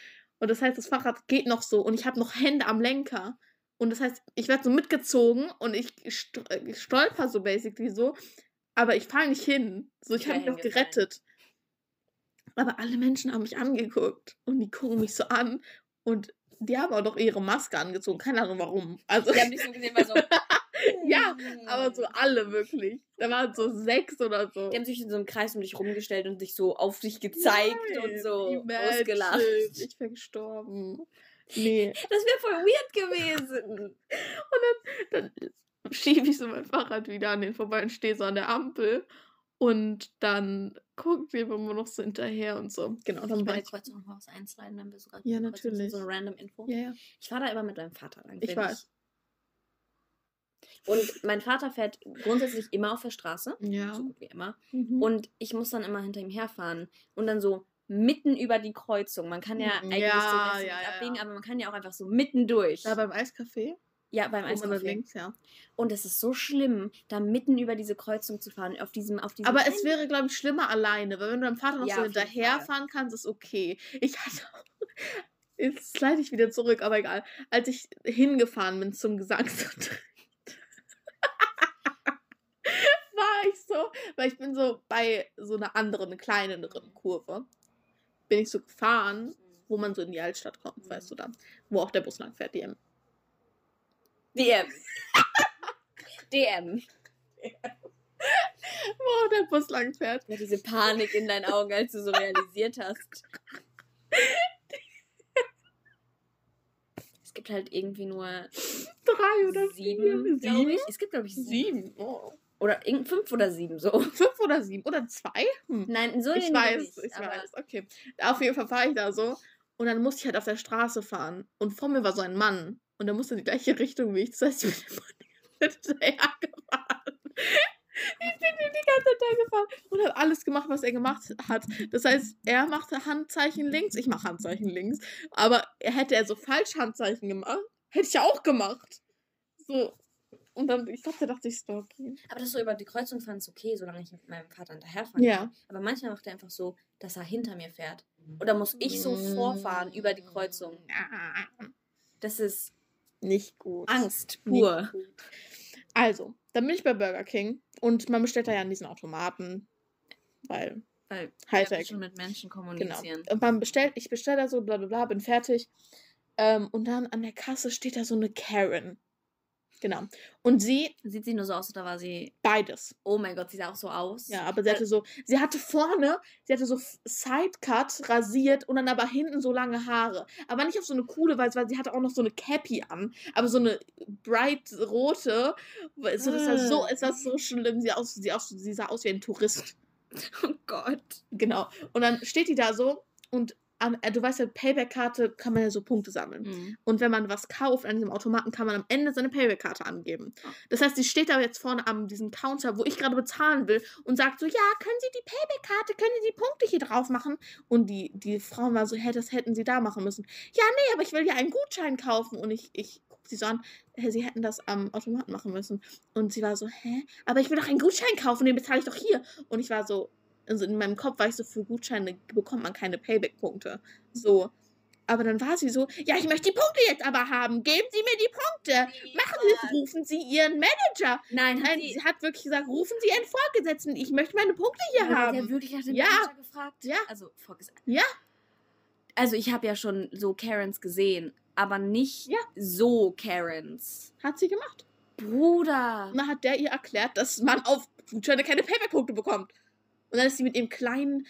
Und das heißt, das Fahrrad geht noch so und ich habe noch Hände am Lenker. Und das heißt, ich werde so mitgezogen und ich st äh, stolper so basically so, aber ich falle nicht hin. So, ich habe mich noch gerettet. Aber alle Menschen haben mich angeguckt und die gucken mich so an und die haben auch noch ihre Maske angezogen. Keine Ahnung warum. Also, Die haben dich so gesehen, weil so. ja, aber so alle wirklich. Da waren so sechs oder so. Die haben sich in so einem Kreis um dich rumgestellt und dich so auf dich gezeigt und Nein, so imagine. ausgelacht. Ich wäre gestorben. Nee. Das wäre voll weird gewesen. dann schiebe ich so mein Fahrrad wieder an den vorbei und stehe so an der Ampel. Und dann guckt mir immer noch so hinterher und so. Genau, dann Bei war der ich. Kreuzung noch mal was einschreiben, dann bist du gerade Ja, der natürlich. So eine random Info. Ja, ja. Ich fahre da immer mit meinem Vater lang. Ich wenn weiß. Und mein Vater fährt grundsätzlich immer auf der Straße. Ja. So gut wie immer. Mhm. Und ich muss dann immer hinter ihm herfahren. Und dann so mitten über die Kreuzung. Man kann ja Mhm. eigentlich Ja, so ja, ja. abbiegen, aber man kann ja auch einfach so mitten durch. da beim Eiscafé. ja, beim Eiscafé. links, ja. Und es ist so schlimm, da mitten über diese Kreuzung zu fahren. Auf diesem, auf diesem Aber es kleinen- wäre, glaube ich, schlimmer alleine, weil wenn du deinem Vater noch Ja, so hinterherfahren kannst, ist okay. Ich hatte auch. Jetzt slide ich wieder zurück, aber egal. Als ich hingefahren bin zum Gesangsunterricht, war ich so, weil ich bin so bei so einer anderen, kleineren Kurve, bin ich so gefahren, wo man so in die Altstadt kommt, weißt du da, wo auch der Bus lang fährt, die M. DM. DM. Wo auch der Bus lang fährt. Ja, diese Panik in deinen Augen, als du so realisiert hast. Es gibt halt irgendwie nur Drei oder sieben, vier? glaube Sieben? ich. Es gibt, glaube ich, sieben. Sieben. Oh. Oder fünf oder sieben, so. Fünf oder sieben oder zwei? Hm. Nein, so ich weiß, nicht, ich weiß, okay. Auf jeden Fall fahre ich da so und dann musste ich halt auf der Straße fahren und vor mir war so ein Mann und der musste in die gleiche Richtung wie ich. Das heißt, ich bin hinterher gefahren. Ich bin ihm die ganze Zeit gefahren und habe alles gemacht, was er gemacht hat. Das heißt, er machte Handzeichen links, ich mache Handzeichen links. Aber hätte er so falsch Handzeichen gemacht, hätte ich ja auch gemacht. So. Und dann, ich glaube, der dachte ich stop. Aber das so über die Kreuzung fahren ist okay, solange ich mit meinem Vater hinterherfahren Ja. Aber manchmal macht er einfach so, dass er hinter mir fährt. Oder muss ich so Mm. vorfahren über die Kreuzung. Das ist Nicht gut. Angst Nicht pur. gut. Also, dann bin ich bei Burger King und man bestellt da ja an diesen Automaten, weil, Weil Hightech. schon mit Menschen genau. kommunizieren. Und man bestellt, ich bestelle da so, bla bla bla, bin fertig. Ähm, und dann an der Kasse steht da so eine Karen. Genau. Und sie, Sieht sie nur so aus oder war sie. beides. Oh mein Gott, sie sah auch so aus. Ja, aber sie hatte so, sie hatte vorne, sie hatte so Sidecut rasiert und dann aber hinten so lange Haare. Aber nicht auf so eine coole Weise, weil sie hatte auch noch so eine Cappy an, aber so eine bright rote. So, das war so, Ah. es war so schlimm. Sie, aus, sie, aus, sie sah aus wie ein Tourist. Oh Gott. Genau. Und dann steht die da so und am, äh, du weißt ja, Payback-Karte kann man ja so Punkte sammeln. Mhm. Und wenn man was kauft an diesem Automaten, kann man am Ende seine Payback-Karte angeben. Ah. Das heißt, sie steht da jetzt vorne am diesem Counter, wo ich gerade bezahlen will und sagt so, ja, können Sie die Payback-Karte, können Sie die Punkte hier drauf machen? Und die, die Frau war so, hä, das hätten Sie da machen müssen. Ja, nee, aber ich will ja einen Gutschein kaufen. Und ich, ich gucke sie so an, hä, Sie hätten das am Automaten machen müssen. Und sie war so, hä, aber ich will doch einen Gutschein kaufen, den bezahle ich doch hier. Und ich war so, also in meinem Kopf war ich so, für Gutscheine bekommt man keine Payback-Punkte. So. Aber dann war sie so, ja, ich möchte die Punkte jetzt aber haben. Geben Sie mir die Punkte. Machen Sie es, rufen Sie Ihren Manager. Nein, hat Nein, sie. sie hat wirklich gesagt, rufen Sie Ihren Vorgesetzten. Ich möchte meine Punkte hier Aber haben. Der wirklich nach dem Ja. Manager gefragt? Ja. Also, vorgesagt. Ja. Also, ich habe ja schon so Karens gesehen, aber nicht Ja. so Karens. Hat sie gemacht. Bruder. Dann hat der ihr erklärt, dass man auf Gutscheine keine Payback-Punkte bekommt. Und dann ist sie mit ihrem kleinen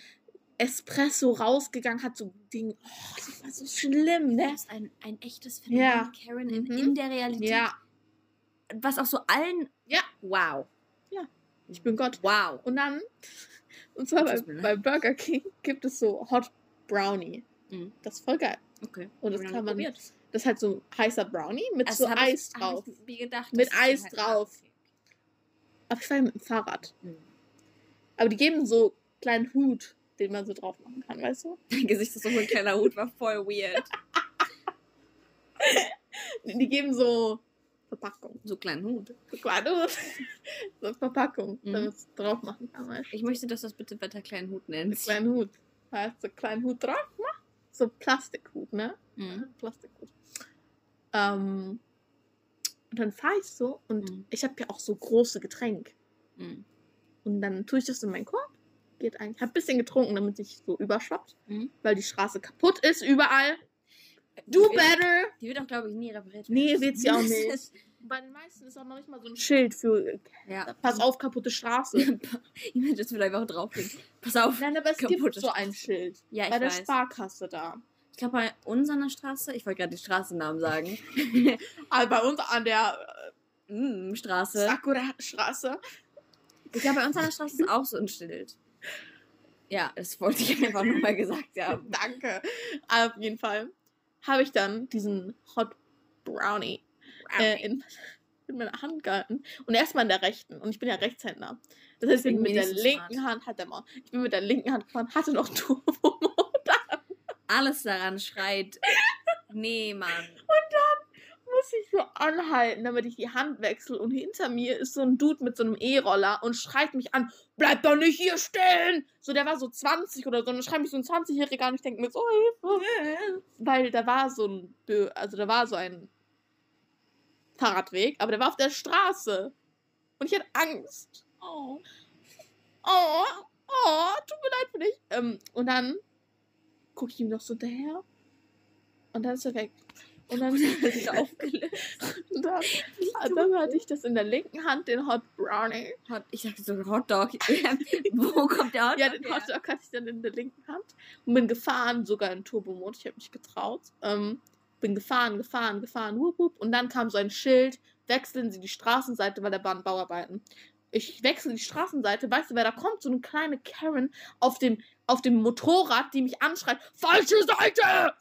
Espresso rausgegangen, hat so Ding. Oh, das war so schlimm, ne? Das ist ein, ein echtes Phänomen. Ja. Karen in, Mhm. in der Realität. Ja, Was auch so allen. Ja. Wow. ich bin Gott. Wow. Und dann, und zwar bei, bei Burger King gibt es so Hot Brownie. Mhm. Das ist voll geil. Okay. Und das kann man, probiert. das ist halt so ein heißer Brownie mit Also so Eis ich, drauf. Ich gedacht, Mit Eis halt- drauf. Okay. Aber ich war ja mit dem Fahrrad. Mhm. Aber die geben so kleinen Hut den man so drauf machen kann, weißt du? Dein Gesicht ist so ein kleiner Hut, war voll weird. Die geben so Verpackung. So kleinen Hut. So kleine so Verpackung, Mhm. damit es drauf machen kann, weißt du? Ich möchte, dass du das bitte weiter kleinen Hut nennst. kleinen Hut. Heißt so kleinen Hut drauf machen. So Plastikhut, ne? Mhm. Plastikhut. Ähm, und dann fahre ich so und Mhm. ich habe ja auch so große Getränke. Mhm. Und dann tue ich das in meinen Korb. Geht eigentlich. Ich habe ein bisschen getrunken, damit sich so überschwappt. Mhm. Weil die Straße kaputt ist überall. Do Die wird- better! Die wird auch, glaube ich, nie repariert Nee, wird sie auch Das nicht. Bei den meisten ist auch noch nicht mal so ein Schild für Ja. Pass auf, kaputte Straße. Ich möchte jetzt vielleicht einfach draufstehen. Pass auf. Nein, aber es gibt so ein Schild. Ja, ich bei der weiß. Sparkasse da. Ich glaube, bei uns an der Straße, ich wollte gerade die Straßennamen sagen. Also bei uns an der mm, äh, Straße. Sakura-Straße. Ich glaube, bei uns an der Straße ist auch so ein Schild. Ja, das wollte ich einfach nur mal gesagt haben. Danke. Auf jeden Fall habe ich dann diesen Hot Brownie äh, in, in meiner Hand gehalten. Und erstmal in der rechten. Und ich bin ja Rechtshänder. Das heißt, ich bin mit der so linken smart. Hand, hat er mal. Ich bin mit der linken Hand gefahren, hatte noch Turbo. Alles daran schreit. Nee, Mann. Muss ich so anhalten, damit ich die Hand wechsle. Und hinter mir ist so ein Dude mit so einem E-Roller und schreit mich an, bleib doch nicht hier stehen! So, der war so 20 oder so. Und dann schreit mich so ein 20-Jähriger an. Ich denke mir so, Hilfe. Weil da war so ein, Bö also da war so ein Fahrradweg, aber der war auf der Straße. Und ich hatte Angst. Oh. Oh. Oh, tut mir leid für dich. Ähm, und dann gucke ich ihm noch so hinterher. Und dann ist er weg. Und dann ist er aufgelöst. und dann, dann hatte ich das in der linken Hand, den Hot Brownie. Hot, ich dachte so Hotdog. Wo kommt der Hotdog? Ja, den her? Hotdog hatte ich dann in der linken Hand und bin gefahren, sogar in Turbomod. Ich habe mich getraut. Ähm, bin gefahren, gefahren, gefahren, wup, wup. Und dann kam so ein Schild, wechseln Sie die Straßenseite, weil da waren Bauarbeiten. Ich wechsle die Straßenseite, weißt du, wer da kommt? So eine kleine Karen auf dem, auf dem Motorrad, die mich anschreit, falsche Seite!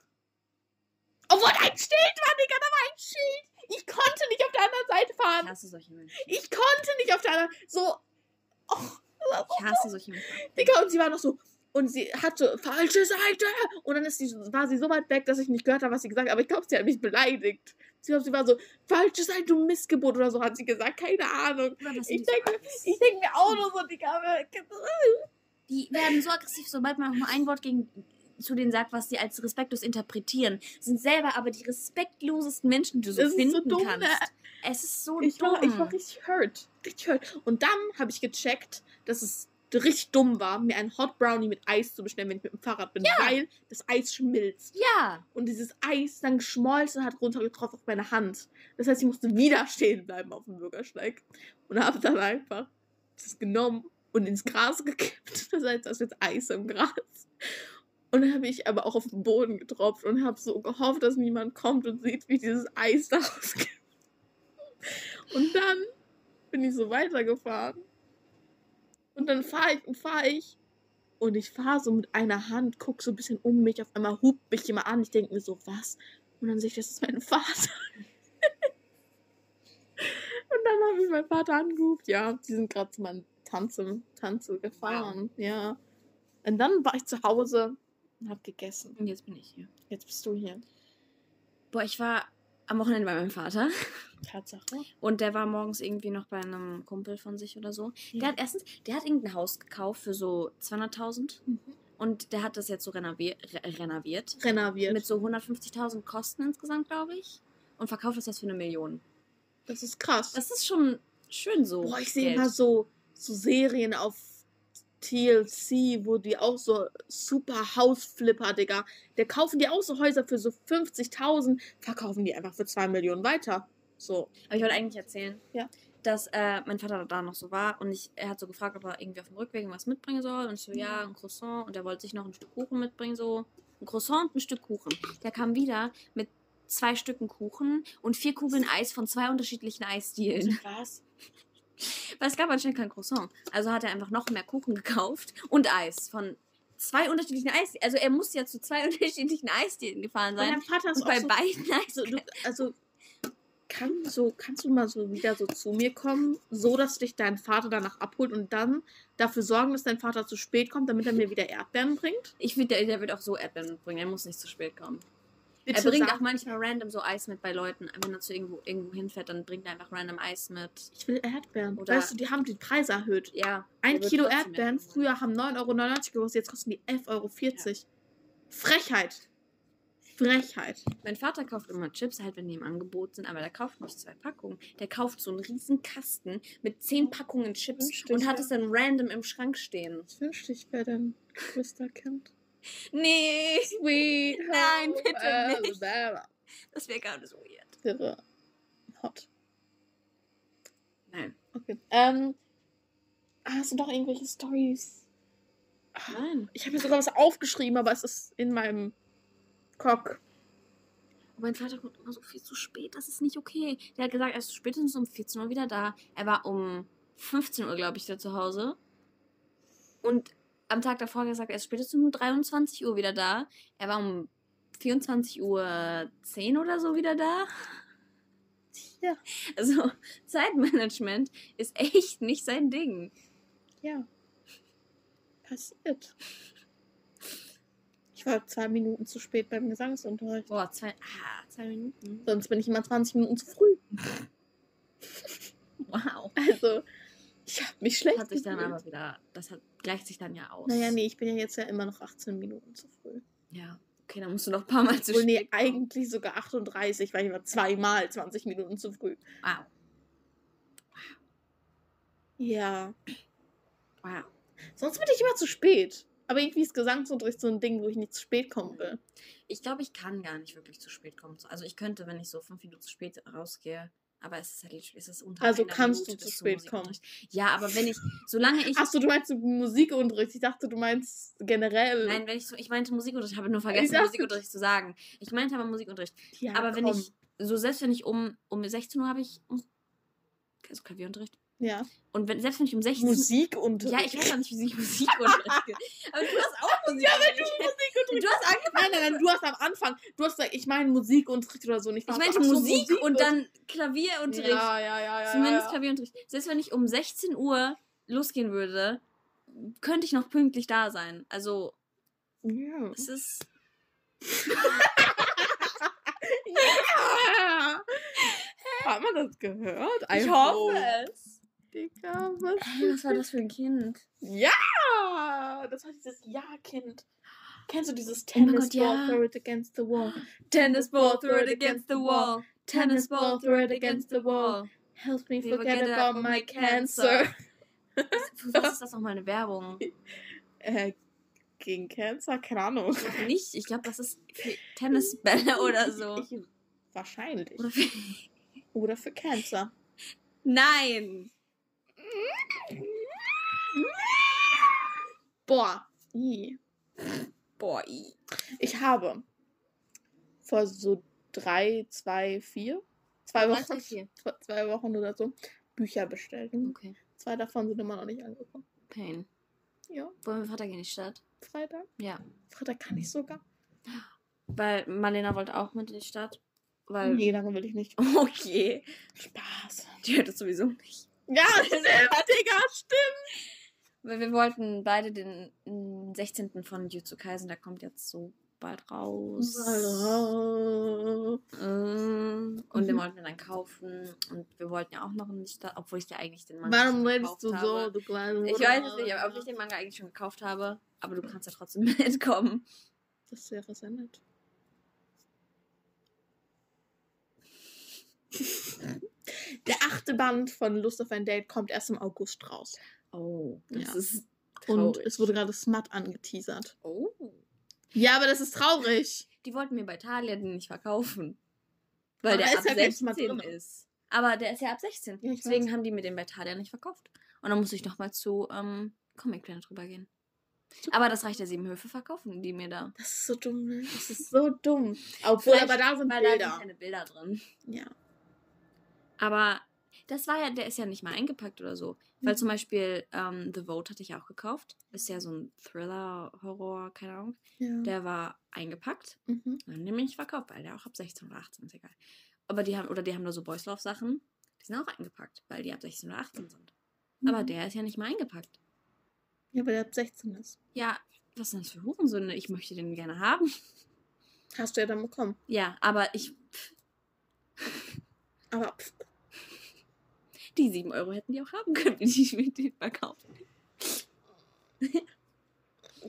Obwohl ein Schild war, Digga, da war ein Schild! Ich konnte nicht auf der anderen Seite Ich fahren. hasse solche Menschen. Ich konnte nicht auf der anderen, so, oh, Ich hasse solche Menschen. Digga, und sie war noch so. Und sie hatte falsche Seite. Und dann ist sie, war sie so weit weg, dass ich nicht gehört habe, was sie gesagt hat. Aber ich glaube, sie hat mich beleidigt. Ich glaube, sie war so, falsche Seite, du Missgeburt oder so, hat sie gesagt. Keine Ahnung. Was Ich so denke, ich denke mir auch nur so, Digga. Die werden so aggressiv, sobald man auch nur ein Wort gegen zu denen sagt, was sie als respektlos interpretieren, sind selber aber die respektlosesten Menschen, die du so ist finden so dumm, kannst. ne? Es ist so Ich dumm. war, ich war richtig hurt. Richtig hurt. Und dann habe ich gecheckt, dass es richtig dumm war, mir einen Hot Brownie mit Eis zu bestellen, wenn ich mit dem Fahrrad bin. Weil das Eis schmilzt. ja, und dieses Eis dann geschmolzen hat runtergetroffen auf meine Hand. Das heißt, ich musste wieder stehen bleiben auf dem Bürgersteig und habe dann einfach das genommen und ins Gras gekippt. Das heißt, da ist jetzt Eis im Gras. Und dann habe ich aber auch auf den Boden getropft und habe so gehofft, dass niemand kommt und sieht, wie dieses Eis da rauskommt. Und dann bin ich so weitergefahren. Und dann fahre ich und fahre ich. Und ich fahre so mit einer Hand, guck so ein bisschen um mich. Auf einmal hupt mich jemand an. Ich denke mir so, was? Und dann sehe ich, das ist mein Vater. und dann habe ich meinen Vater angehupt. Ja, die sind gerade zu meinem Tanze, Tanze gefahren. Ja. Und dann war ich zu Hause und habe gegessen. und jetzt bin ich hier. Jetzt bist du hier. Boah, ich war am Wochenende bei meinem Vater Tatsache. und der war morgens irgendwie noch bei einem Kumpel von sich oder so. Der Ja. hat erstens, der hat irgendein Haus gekauft für so 200.000 Mhm. und der hat das jetzt so renoviert, re renoviert Renoviert. mit so 150.000 Kosten insgesamt, glaube ich. Und verkauft das jetzt für eine Million. das ist krass. Das ist schon schön so. Boah, ich sehe immer so, so Serien auf TLC, wo die auch so super Hausflipper, Digga. Der kaufen die auch so Häuser für so 50.000, verkaufen die einfach für 2 Millionen weiter. So. Aber ich wollte eigentlich erzählen, Ja. dass äh, mein Vater da noch so war und ich, er hat so gefragt, ob er irgendwie auf dem Rückweg was mitbringen soll. Und ich so, ja, ein Croissant. Und er wollte sich noch ein Stück Kuchen mitbringen, so ein Croissant und ein Stück Kuchen. Der kam wieder mit zwei Stücken Kuchen und vier Kugeln Eis von zwei unterschiedlichen Eisstilen. Was? Weil es gab anscheinend kein Croissant. Also hat er einfach noch mehr Kuchen gekauft und Eis von zwei unterschiedlichen Eisdielen. Also er muss ja zu zwei unterschiedlichen Eisdielen gefahren sein. dein Vater ist Und bei so, beiden Eis. also, du, also kann so, kannst du mal so wieder so zu mir kommen, so dass dich dein Vater danach abholt und dann dafür sorgen, dass dein Vater zu spät kommt, damit er mir wieder Erdbeeren bringt? Ich finde, der, der wird auch so Erdbeeren mitbringen. Er muss nicht zu spät kommen. Bitte er bringt sag- auch manchmal random so Eis mit bei Leuten. Wenn er zu irgendwo, irgendwo hinfährt, dann bringt er einfach random Eis mit. Ich will Erdbeeren. Oder- weißt du, die haben die Preise erhöht. Ja. Ein Kilo Erdbeeren, früher haben 9,99 Euro gekostet, jetzt kosten die 11,40 Euro. Frechheit. Frechheit. Mein Vater kauft immer Chips, halt wenn die im Angebot sind, aber der kauft nicht zwei Packungen. Der kauft so einen riesen Kasten mit zehn Packungen Chips und hat ja. es dann random im Schrank stehen. Ich wünschte, ich wäre dein Geschwisterkind. Nee, Sweet Nein, bitte nicht. Alabama. das wäre nicht so weird. Wäre hot. Nein. Okay. Ähm, hast du noch irgendwelche Stories? Nein. Ich habe mir sogar was aufgeschrieben, aber es ist in meinem Cock. Und mein Vater kommt immer so viel zu spät, das ist nicht okay. Der hat gesagt, er ist spätestens um 14 Uhr wieder da. Er war um 15 Uhr, glaube ich, wieder zu Hause. Und am Tag davor gesagt, er ist spätestens um 23 Uhr wieder da. Er war um 24 Uhr 10 oder so wieder da. Ja. Also Zeitmanagement ist echt nicht sein Ding. Ja. Passiert. Ich war zwei Minuten zu spät beim Gesangsunterricht. Boah, zwei, ah, zwei Minuten. Sonst bin ich immer 20 Minuten zu früh. Wow. Also, ich habe mich schlecht Hat sich dann aber wieder, das hat, gleicht sich dann ja aus. Naja, nee, ich bin ja jetzt ja immer noch 18 Minuten zu früh. Ja, okay, dann musst du noch ein paar Mal zu Obwohl, nee, eigentlich sogar 38, weil ich war zweimal 20 Minuten zu früh. Wow. Ja. Wow. Sonst bin ich immer zu spät. Aber irgendwie ist Gesangsunterricht so ein Ding, wo ich nicht zu spät kommen will. Ich glaube, ich kann gar nicht wirklich zu spät kommen. Also ich könnte, wenn ich so fünf Minuten zu spät rausgehe, aber es ist halt es ist unter Also kannst Minute du zu spät kommen. Ja, aber wenn ich, solange ich, Achso, du meinst Musikunterricht. Ich dachte, du meinst generell. nein, wenn ich so, ich meinte Musikunterricht, ich habe nur vergessen, dachte- Musikunterricht zu sagen. Ich meinte aber Musikunterricht. Ja, aber wenn komm. ich, so selbst wenn ich um, um 16 Uhr habe ich, also Klavierunterricht. Ja. Und wenn, selbst wenn ich um 16 Musikunterricht. Ja, ich weiß auch nicht, wie sich Musikunterricht geht. Aber du hast auch Musikunterricht. Ja, wenn du Musikunterricht. Du hast angefangen. Nein, nein, nein, du hast am Anfang, du hast gesagt, ich meine Musikunterricht oder so. Und ich, Ich meinte so, Musik und dann Klavierunterricht. Ja, ja, ja, ja. Zumindest ja. Klavierunterricht. Selbst wenn ich um 16 Uhr losgehen würde, könnte ich noch pünktlich da sein. Also, Ja. es ist. ja. Hat man das gehört? I es. Digga, was? Hey, was war das für ein Kind? Ja! Das war dieses Ja-Kind. Kennst du dieses Oh Tennis ja. Ball, throw it against the wall? Tennis ball, throw it against the wall. Tennis ball, throw it against the wall. Help me forget about my cancer. Was ist das nochmal eine Werbung? Äh, gegen Cancer? Keine Ahnung. Ich nicht. Ich glaube, das ist für Tennisbälle oder so. Ich, wahrscheinlich. Oder für Oder für Cancer. Nein! Boah. i. Boah, i. Ich habe vor so drei, zwei, vier, zwei Wochen, zwei, vier. zwei- zwei Wochen oder so Bücher bestellt. Okay. Zwei davon sind immer noch nicht angekommen. Pain. Ja, Wollen wir gehen in die Stadt? Freitag. Ja. Freitag kann ich sogar. Weil Marlena wollte auch mit in die Stadt. Weil. Nee, daran will ich nicht. Okay. Spaß. Die hört es sowieso nicht. Ja, Digga, stimmt. Weil wir wollten beide den mm, 16. von Jutsu Kaisen, der kommt jetzt so bald raus. Mm, Und den Mhm. wollten wir dann kaufen. Und wir wollten ja auch noch Stadt, obwohl ich dir eigentlich den Manga Warum redest du so, habe. du kleine Ich weiß es nicht, aber ob ich den Manga eigentlich schon gekauft habe. Aber du kannst ja trotzdem mitkommen. Das wäre sehr nett. Der achte Band von Lust auf ein Date kommt erst im August raus. Oh, das Ja. ist Und traurig. es wurde gerade Smut angeteasert. Oh. Ja, aber das ist traurig. Die wollten mir bei Thalia den nicht verkaufen. Weil Aber der ist ab ja kein Smut 16 drin. ist. Aber der ist ja ab 16. Ja, Deswegen weiß. haben die mir den bei Thalia nicht verkauft. Und dann muss ich nochmal zu ähm, Comic Planet rübergehen. Super. Aber das reicht der sieben Höfe verkaufen die mir da. Das ist so dumm, ne? Das ist so dumm. Obwohl, Vielleicht, aber da sind Weil da Bilder. sind keine Bilder drin. ja. Aber das war ja, der ist ja nicht mal eingepackt oder so. Weil Mhm. zum Beispiel ähm, The Vote hatte ich auch gekauft. Ist ja so ein Thriller, Horror, keine Ahnung. ja. Der war eingepackt. Mhm. Und dann den bin ich verkauft, weil der auch ab 16 oder 18 ist egal. Aber die haben, oder die haben nur so Boys Love Sachen, die sind auch eingepackt, weil die ab 16 oder 18 sind. Aber Mhm. der ist ja nicht mal eingepackt. Ja, weil der ab 16 ist. Ja, was sind das für Hurensöhne? Ich möchte den gerne haben. Hast du ja dann bekommen. Ja, aber ich, Aber pff, die 7 Euro hätten die auch haben können, wenn ich mir den verkauft.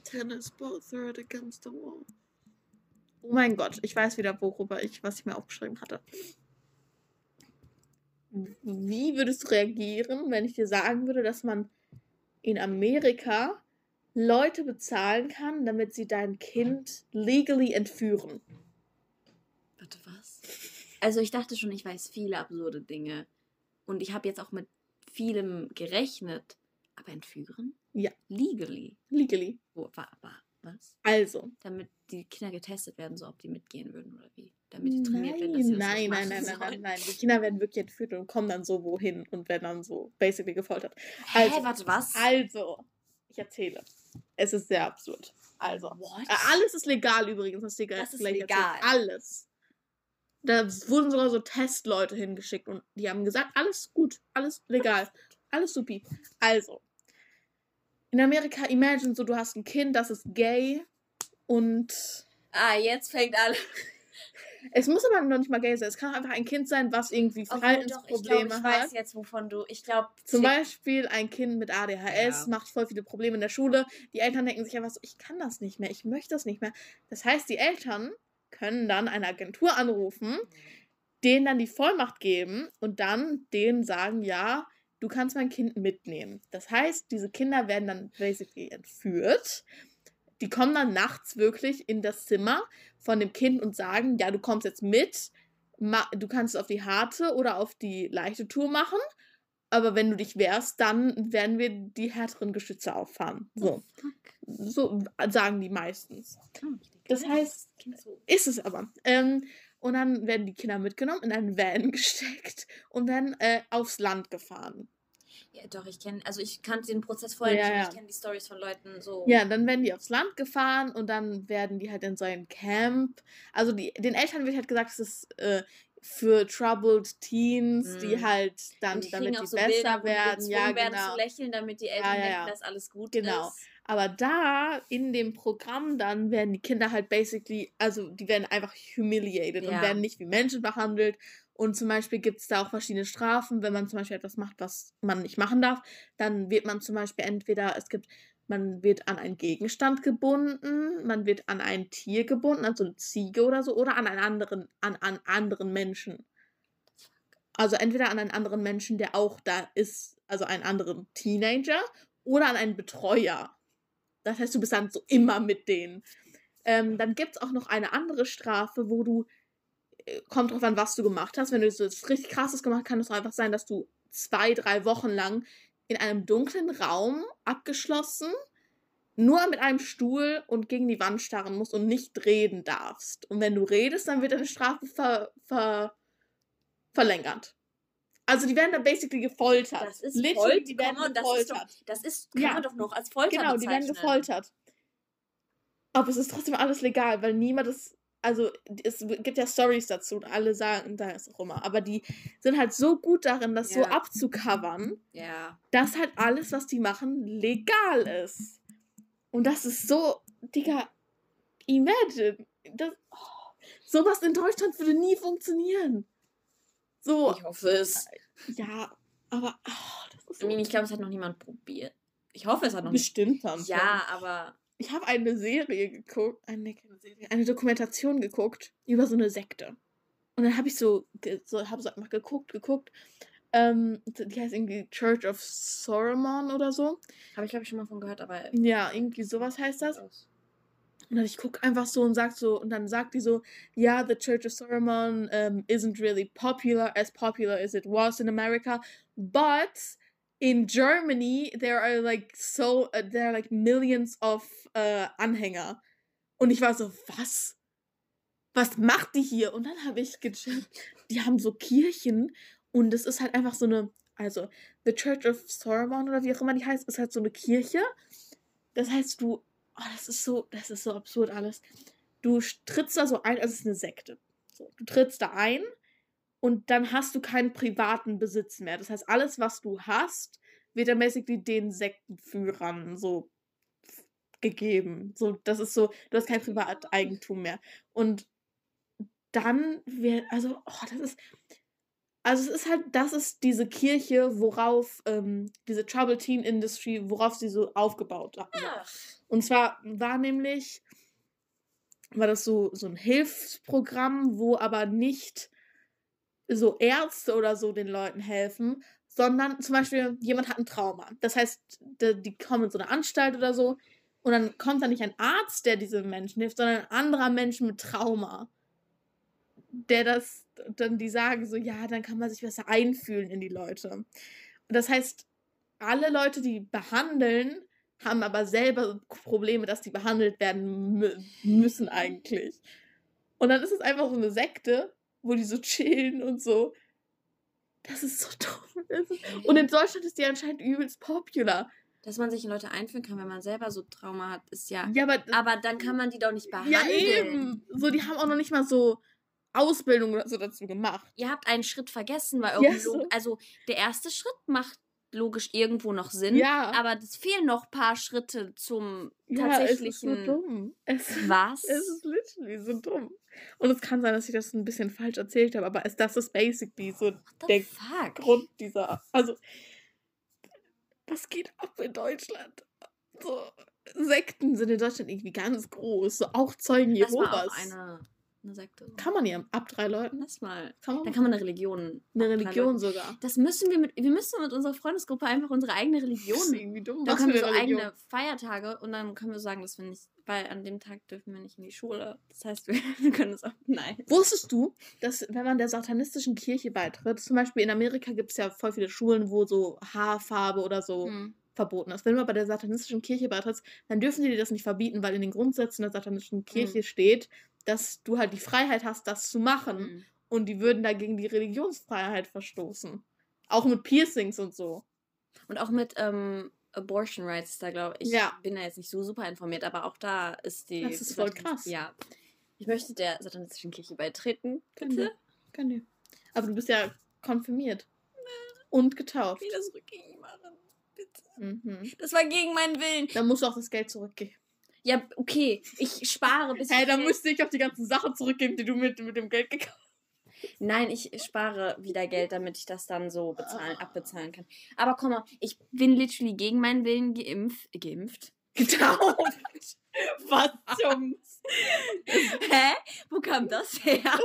tennis ball third against the wall. Oh mein Gott, ich weiß wieder, worüber ich, was ich mir aufgeschrieben hatte. Wie würdest du reagieren, wenn ich dir sagen würde, dass man in Amerika Leute bezahlen kann, damit sie dein Kind legally entführen? Warte, was? Also ich dachte schon, ich weiß viele absurde Dinge. Und ich habe jetzt auch mit vielem gerechnet. Aber entführen? Ja. Legally. Legally. Wo, wa, wa, was? Also, Damit die Kinder getestet werden, so ob die mitgehen würden oder wie? Damit die trainiert werden, dass Nein, sie das nein, nein, nein, nein, nein, nein. Die Kinder werden wirklich entführt und kommen dann so wohin und werden dann so basically gefoltert. Hä, Also- warte, was? Also, ich erzähle. Es ist sehr absurd. Also, What? äh, alles ist legal übrigens, dir Das ist legal. erzähle. Alles. Da wurden sogar so Testleute hingeschickt und die haben gesagt, alles gut, alles legal, alles supi. Also, in Amerika, imagine so, du hast ein Kind, das ist gay und Ah, jetzt fängt alle. es muss aber noch nicht mal gay sein. Es kann auch einfach ein Kind sein, was irgendwie Obwohl, doch, ich Verhaltensprobleme glaube, ich hat. weiß jetzt, wovon du. Ich glaube, Zum Beispiel ein Kind mit ADHS Ja. macht voll viele Probleme in der Schule. Die Eltern denken sich einfach so, ich kann das nicht mehr, ich möchte das nicht mehr. Das heißt, die Eltern können dann eine Agentur anrufen, denen dann die Vollmacht geben und dann denen sagen, ja, du kannst mein Kind mitnehmen. Das heißt, diese Kinder werden dann basically entführt. Die kommen dann nachts wirklich in das Zimmer von dem Kind und sagen, ja, du kommst jetzt mit, du kannst es auf die harte oder auf die leichte Tour machen. Aber wenn du dich wehrst, dann werden wir die härteren Geschütze auffahren. So, Fuck. so sagen die meistens. Das heißt, ist es aber. Ähm, und dann werden die Kinder mitgenommen, in einen Van gesteckt und werden äh, aufs Land gefahren. Ja, doch, ich kenne, also ich kannte den Prozess vorher Ja, nicht, ja. ich kenne die Stories von Leuten so. Ja, dann werden die aufs Land gefahren und dann werden die halt in so ein Camp. Also die, den Eltern wird halt gesagt, es ist äh, für troubled Teens, die Mhm. halt dann, die damit die so besser Bilder, die werden. Ja, werden genau. zu lächeln, damit die Eltern Ja, ja, denken, ja. dass alles gut Genau. ist. Aber da in dem Programm dann werden die Kinder halt basically, also die werden einfach humiliated und werden nicht wie Menschen behandelt. Und zum Beispiel gibt es da auch verschiedene Strafen, wenn man zum Beispiel etwas macht, was man nicht machen darf. Dann wird man zum Beispiel entweder, es gibt, man wird an einen Gegenstand gebunden, man wird an ein Tier gebunden, also eine Ziege oder so, oder an einen anderen, an, an anderen Menschen. Also entweder an einen anderen Menschen, der auch da ist, also einen anderen Teenager, oder an einen Betreuer. Das heißt, du bist dann so immer mit denen. Ähm, dann gibt es auch noch eine andere Strafe, wo du, äh, kommt drauf an, was du gemacht hast. Wenn du so was richtig krasses gemacht hast, kann es einfach sein, dass du zwei, drei Wochen lang in einem dunklen Raum abgeschlossen, nur mit einem Stuhl und gegen die Wand starren musst und nicht reden darfst. Und wenn du redest, dann wird deine Strafe ver, ver, verlängert. Also die werden dann basically gefoltert. Das ist Literally, Folter, die werden Komma, das ist doch, gefoltert. das ist, kann Ja. man doch noch als Folter Genau, die werden bezeichnen. gefoltert. Aber es ist trotzdem alles legal, weil niemand das. Also, es gibt ja Stories dazu und alle sagen, da ist auch immer. Aber die sind halt so gut darin, das so Ja. abzucovern, Ja. dass halt alles, was die machen, legal ist. Und das ist so, Digga, imagine. Das, oh, sowas in Deutschland würde nie funktionieren. So, Ich hoffe es. ja, aber oh, das ist so ich glaube, es hat noch niemand probiert. Ich hoffe, es hat noch bestimmt schon. Ja, aber Ich habe eine Serie geguckt, eine, Serie, eine Dokumentation geguckt über so eine Sekte. Und dann habe ich so, so habe so einfach geguckt, geguckt. Ähm, die heißt irgendwie Church of Solomon oder so. habe ich glaube ich schon mal von gehört, aber Ja, irgendwie sowas heißt das. Und dann ich gucke einfach so und sag so, und dann sagt die so, ja, the Church of Solomon um, isn't really popular, as popular as it was in America, but in Germany there are like so, uh, there are like millions of uh, Anhänger. Und ich war so, was? Was macht die hier? Und dann habe ich gecheckt, die haben so Kirchen und es ist halt einfach so eine, also the Church of Solomon oder wie auch immer die heißt, ist halt so eine Kirche. Das heißt, du Oh, das ist so, das ist so absurd alles. Du trittst da so ein, also es ist eine Sekte. So, du trittst da ein Und dann hast du keinen privaten Besitz mehr. Das heißt, alles, was du hast, wird dann basically den Sektenführern so gegeben. So, das ist so, du hast kein Privateigentum mehr. Und dann wird, also, oh, das ist, also es ist halt, das ist diese Kirche, worauf, ähm, diese Trouble Teen Industry, worauf sie so aufgebaut hat. Ach. Und zwar war nämlich, war das so, so ein Hilfsprogramm, wo aber nicht so Ärzte oder so den Leuten helfen, sondern zum Beispiel jemand hat ein Trauma. Das heißt, die, die kommen in so eine Anstalt oder so und dann kommt da nicht ein Arzt, der diese Menschen hilft, sondern ein anderer Mensch mit Trauma. Der das, dann die sagen so, ja, dann kann man sich besser einfühlen in die Leute. Und das heißt, alle Leute, die behandeln, haben aber selber Probleme, dass die behandelt werden mü müssen eigentlich. Und dann ist es einfach so eine Sekte, wo die so chillen und so. Das ist so dumm. Ist- Und in Deutschland ist die anscheinend übelst popular. Dass man sich in Leute einführen kann, wenn man selber so Trauma hat, ist ja. Ja, aber, Aber dann kann man die doch nicht behandeln. ja eben. So, die haben auch noch nicht mal so Ausbildung oder so dazu gemacht. Ihr habt einen Schritt vergessen, weil so. Log- also der erste Schritt macht logisch irgendwo noch Sinn, Ja. aber es fehlen noch ein paar Schritte zum Ja, es ist so tatsächlichen dumm. Es, Was? es ist literally so dumm. Und es kann sein, dass ich das ein bisschen falsch erzählt habe, aber es, das ist basically so der fuck? Grund dieser. Also, was geht ab in Deutschland? So, Sekten sind in Deutschland irgendwie ganz groß. So auch Zeugen Das war Jehovas. auch eine, eine Sekte. Kann man ja ab drei Leuten. Lass mal. Kann man Dann kann man eine Religion. eine. Religion sogar. Das müssen wir mit. Wir müssen mit unserer Freundesgruppe einfach unsere eigene Das ist Religion. irgendwie dumm. Dann Was können wir so Religion? eigene Feiertage und dann können wir sagen, dass wir nicht, weil an dem Tag dürfen wir nicht in die Schule. Das heißt, wir, wir können es auch. Nein. Wusstest du, dass wenn man der satanistischen Kirche beitritt, zum Beispiel in Amerika gibt es ja voll viele Schulen, wo so Haarfarbe oder so Hm. verboten ist. Wenn du aber der satanistischen Kirche beitrittst, dann dürfen die dir das nicht verbieten, weil in den Grundsätzen der satanistischen Kirche steht, dass du halt die Freiheit hast, das zu machen. Hm. Und die würden dagegen die Religionsfreiheit verstoßen. Auch mit Piercings und so. Und auch mit ähm, Abortion Rights ist da, glaube ich. Ja. bin da jetzt nicht so super informiert, aber auch da ist die. Das ist voll krass. Ja. Ich möchte der satanistischen Kirche beitreten. Bitte? Kann dir. Aber du bist ja konfirmiert. Und getauft. Ich will das rückgängig machen. Bitte. Mhm. Das war gegen meinen Willen. Dann musst du auch das Geld zurückgeben. Ja, okay. Ich spare bis. Hey, ich dann du nicht auf die ganzen Sachen zurückgeben, die du mit, mit dem Geld gekauft Nein, ich spare wieder Geld, damit ich das dann so bezahlen, Ah. abbezahlen kann. Aber komm mal, ich bin literally gegen meinen Willen geimpft. Geimpft? Getauft. Was zum... Hä? Wo kam das her?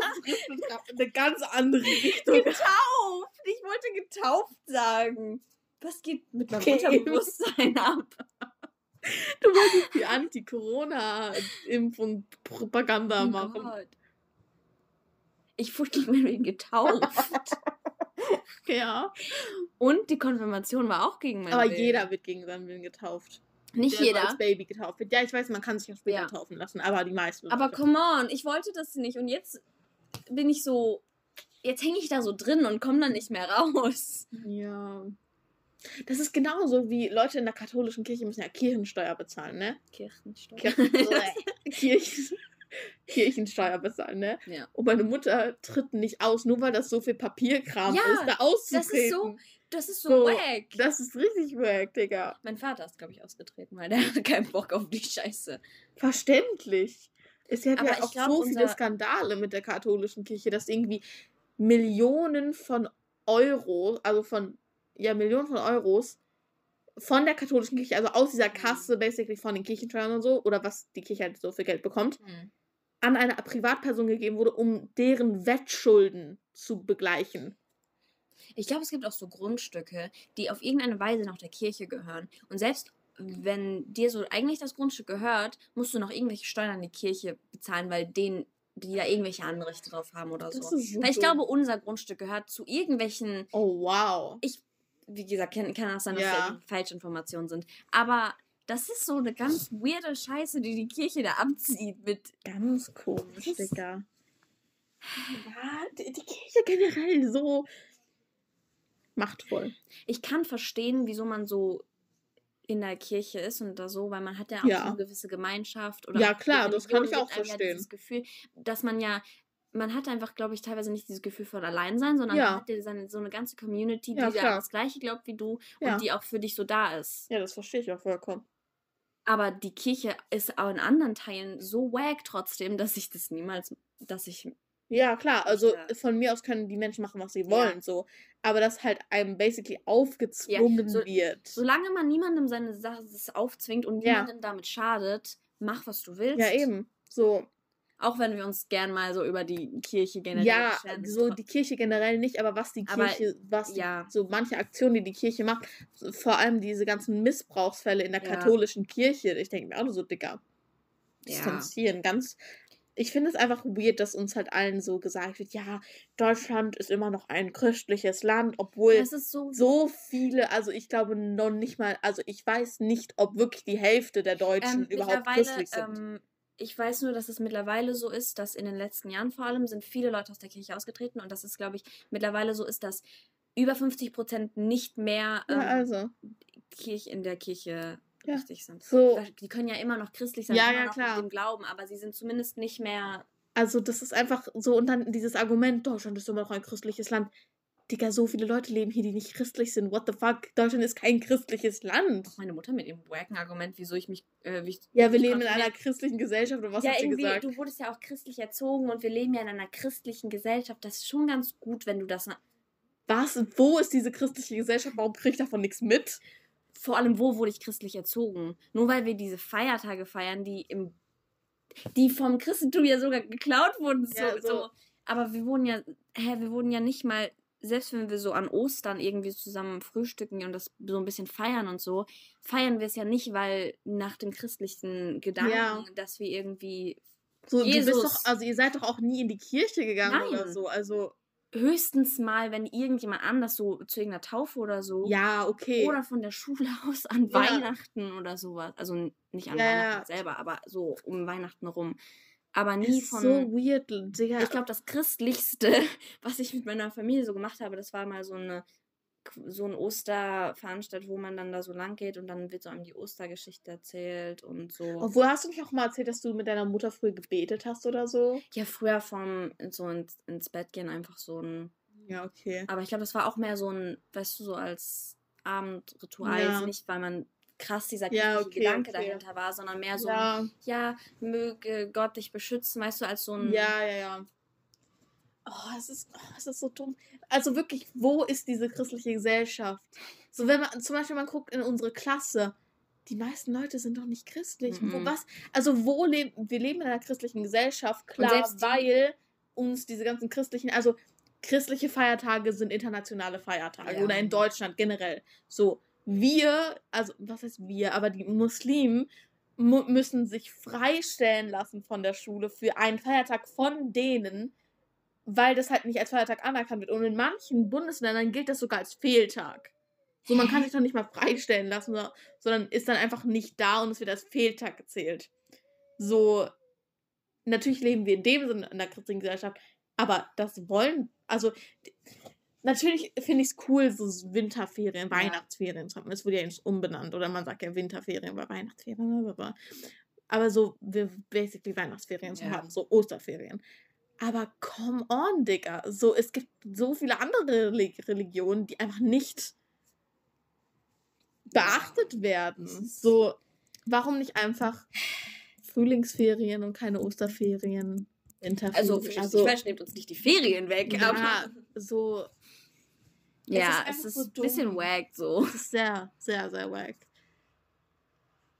Eine ganz andere Richtung. getauft! Ich wollte getauft sagen. Was geht mit meinem Geimpft. Unterbewusstsein ab? Du wolltest die Anti-Corona-Impf- und Propaganda Oh machen. Gott. Ich wurde gegen meinen Willen getauft. Ja. Und die Konfirmation war auch gegen meinen Aber Willen. jeder wird gegen seinen Willen getauft. Nicht der jeder. als Baby getauft wird. Ja, ich weiß, man kann sich auch später Ja. taufen lassen, aber die meisten. Aber come on, ich wollte das nicht. Und jetzt bin ich so. Jetzt hänge ich da so drin und komme dann nicht mehr raus. Ja. Das ist genauso wie Leute in der katholischen Kirche müssen ja Kirchensteuer bezahlen, ne? Kirchensteuer. Kirchen, Kirchensteuer bezahlen, ne? Ja. Und meine Mutter tritt nicht aus, nur weil das so viel Papierkram Ja, ist, da auszutreten. ist so- Das ist so, So, wack. Das ist richtig wack, Digga. Mein Vater ist, glaube ich, ausgetreten, weil der hat keinen Bock auf die Scheiße. Verständlich. Es hat Aber ja auch glaub, so viele Skandale mit der katholischen Kirche, dass irgendwie Millionen von Euro, also von, ja, Millionen von Euros von der katholischen Kirche, also aus dieser Kasse, basically von den Kirchensteuern und so, oder was die Kirche halt so für Geld bekommt, an eine Privatperson gegeben wurde, um deren Wettschulden zu begleichen. Ich glaube, es gibt auch so Grundstücke, die auf irgendeine Weise noch der Kirche gehören. Und selbst wenn dir so eigentlich das Grundstück gehört, musst du noch irgendwelche Steuern an die Kirche bezahlen, weil denen, die da irgendwelche Anrechte drauf haben oder Das so. Weil ich glaube, unser Grundstück gehört zu irgendwelchen, Oh, wow. Wie gesagt, kann, kann auch sein, dass Ja. da Falschinformationen sind. Aber das ist so eine ganz weirde Scheiße, die die Kirche da abzieht mit Ganz komisch, Das Digga. Ja, die, die Kirche generell so machtvoll. ich kann verstehen, wieso man so in der Kirche ist und da so, weil man hat ja auch Ja. so eine gewisse Gemeinschaft oder Ja, klar, das kann ich auch verstehen. Dieses Gefühl, dass man ja man hat einfach, glaube ich, teilweise nicht dieses Gefühl von Alleinsein, sondern Ja. man hat ja seine, so eine ganze Community, die Ja, da das Gleiche glaubt wie du Ja. und die auch für dich so da ist. Ja, das verstehe ich auch vollkommen. Aber die Kirche ist auch in anderen Teilen so wack trotzdem, dass ich das niemals, dass ich, Ja, klar, also von mir aus können die Menschen machen, was sie wollen, so. Aber das halt einem basically aufgezwungen so- wird. solange man niemandem seine Sache aufzwingt und niemandem damit schadet, mach was du willst. Ja, eben. So, Auch wenn wir uns gern mal so über die Kirche generell ja, so die Kirche generell nicht, aber was die Aber, Kirche, was die, ja. so manche Aktionen, die die Kirche macht, vor allem diese ganzen Missbrauchsfälle in der Ja. katholischen Kirche, ich denke mir auch nur so, Dicker, Ja. distanzieren, ganz, ich finde es einfach weird, dass uns halt allen so gesagt wird, ja, Deutschland ist immer noch ein christliches Land, obwohl so, so viele, also ich glaube noch nicht mal, also ich weiß nicht, ob wirklich die Hälfte der Deutschen ähm, überhaupt christlich sind. ähm, ich weiß nur, dass es mittlerweile so ist, dass in den letzten Jahren vor allem sind viele Leute aus der Kirche ausgetreten und dass es, glaube ich, mittlerweile so ist, dass über 50 Prozent nicht mehr ähm, ja, also, Kirch in der Kirche Ja. richtig sind. so, Die können ja immer noch christlich sein, Ja, immer ja, noch klar. mit dem Glauben, aber sie sind zumindest nicht mehr. also das ist einfach so, und dann dieses Argument, Deutschland ist immer noch ein christliches Land. Digga, so viele Leute leben hier, die nicht christlich sind. What the fuck? Deutschland ist kein christliches Land. Meine Mutter mit ihrem wacken Argument, wieso ich mich. Äh, wie ich, Ja, wir leben in einer christlichen Gesellschaft, oder was ja, hat sie gesagt? du wurdest ja auch christlich erzogen und wir leben ja in einer christlichen Gesellschaft. Das ist schon ganz gut, wenn du das. Was? Wo ist diese christliche Gesellschaft? Warum kriege ich davon nichts mit? Vor allem, wo wurde ich christlich erzogen? Nur weil wir diese Feiertage feiern, die im. die vom Christentum ja sogar geklaut wurden. Ja, so. so. Aber wir wurden ja. Hä, wir wurden ja nicht mal. Selbst wenn wir so an Ostern irgendwie zusammen frühstücken und das so ein bisschen feiern und so, feiern wir es ja nicht, weil nach dem christlichen Gedanken, Ja. dass wir irgendwie So, Jesus. doch, also ihr seid doch auch nie in die Kirche gegangen oder Nein. so. Also, höchstens mal, wenn irgendjemand anders so zu irgendeiner Taufe oder so. ja, okay. Oder von der Schule aus an Ja. Weihnachten oder sowas. Also nicht an ja. Weihnachten selber, aber so um Weihnachten rum. Aber nie ist von. so weird, Digga. ich glaube, das Christlichste, was ich mit meiner Familie so gemacht habe, das war mal so eine so ein Osterveranstaltung, wo man dann da so lang geht und dann wird so einem die Ostergeschichte erzählt und so. Obwohl, hast du nicht auch mal erzählt, dass du mit deiner Mutter früh gebetet hast oder so? Ja, früher vom so ins, ins Bett gehen einfach so ein Ja, okay. Aber ich glaube, das war auch mehr so ein, weißt du, so als Abendritual. Ja. Nicht, weil man krass dieser Ja, okay, Gedanke okay. dahinter war, sondern mehr so, ein, Ja, ja, möge Gott dich beschützen, weißt du, als so ein. ja, ja, ja. Oh, es ist, oh, es ist so dumm. Also wirklich, wo ist diese christliche Gesellschaft? So, wenn man zum Beispiel man guckt in unsere Klasse, die meisten Leute sind doch nicht christlich. Wo, Mhm. was? Also, wo leben wir leben in einer christlichen Gesellschaft, klar, selbst weil uns diese ganzen christlichen, also christliche Feiertage sind internationale Feiertage Ja. oder in Deutschland generell. So, wir, also was heißt wir, aber die Muslimen mu müssen sich freistellen lassen von der Schule für einen Feiertag von denen, weil das halt nicht als Feiertag anerkannt wird. Und in manchen Bundesländern gilt das sogar als Fehltag. So, man kann sich doch nicht mal freistellen lassen, so- sondern ist dann einfach nicht da und es wird als Fehltag gezählt. So, natürlich leben wir in dem Sinne in einer christlichen Gesellschaft, aber das wollen, also natürlich finde ich es cool, so Winterferien. Weihnachtsferien zu haben. Es wurde ja jetzt umbenannt oder man sagt ja Winterferien bei Weihnachtsferien. blablabla. Aber so, wir basically Weihnachtsferien zu Ja. haben, so Osterferien. Aber come on, Digga. So, es gibt so viele andere Reli- Religionen, die einfach nicht beachtet werden. So, warum nicht einfach Frühlingsferien und keine Osterferien? Winterferien. Also, du, die Falsch nimmt uns nicht die Ferien weg, ja, aber. so, Ja, ist es ist, einfach so ein bisschen wack so. es ist sehr, sehr, sehr wack.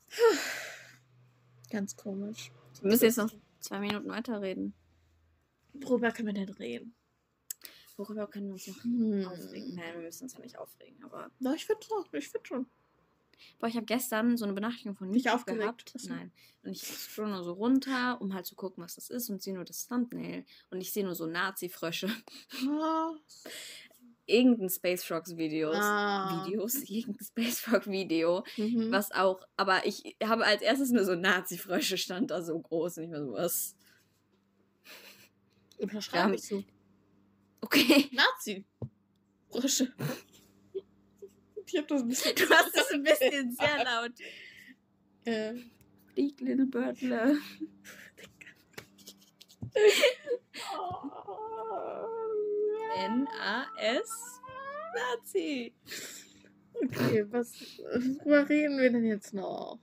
Ganz komisch. Wir müssen jetzt noch zwei Minuten weiterreden. Worüber können wir denn reden? Worüber können wir uns noch Hm. aufregen? Nein, wir müssen uns ja nicht aufregen, aber. Na, ich finde schon, ich finde schon. Boah, ich habe gestern so eine Benachrichtigung von YouTube aufgeregt? gehabt. Nein. Und ich scroll nur so runter, um halt zu gucken, was das ist und sehe nur das Thumbnail. Und ich sehe nur so Nazi-Frösche. Irgendein Space Frogs Videos. Ah. Videos, irgendein Space Frog Video, mhm. was auch, aber ich habe als erstes nur so Nazi-Frösche stand da so groß und ich war so, was? Unterschreibe ich so. Okay. Nazi. Frösche. Ich hab das ein bisschen. Du hast es ein bisschen sehr laut. Äh, Little Birdle. N-A-S Nazi. Okay, was, worüber reden wir denn jetzt noch?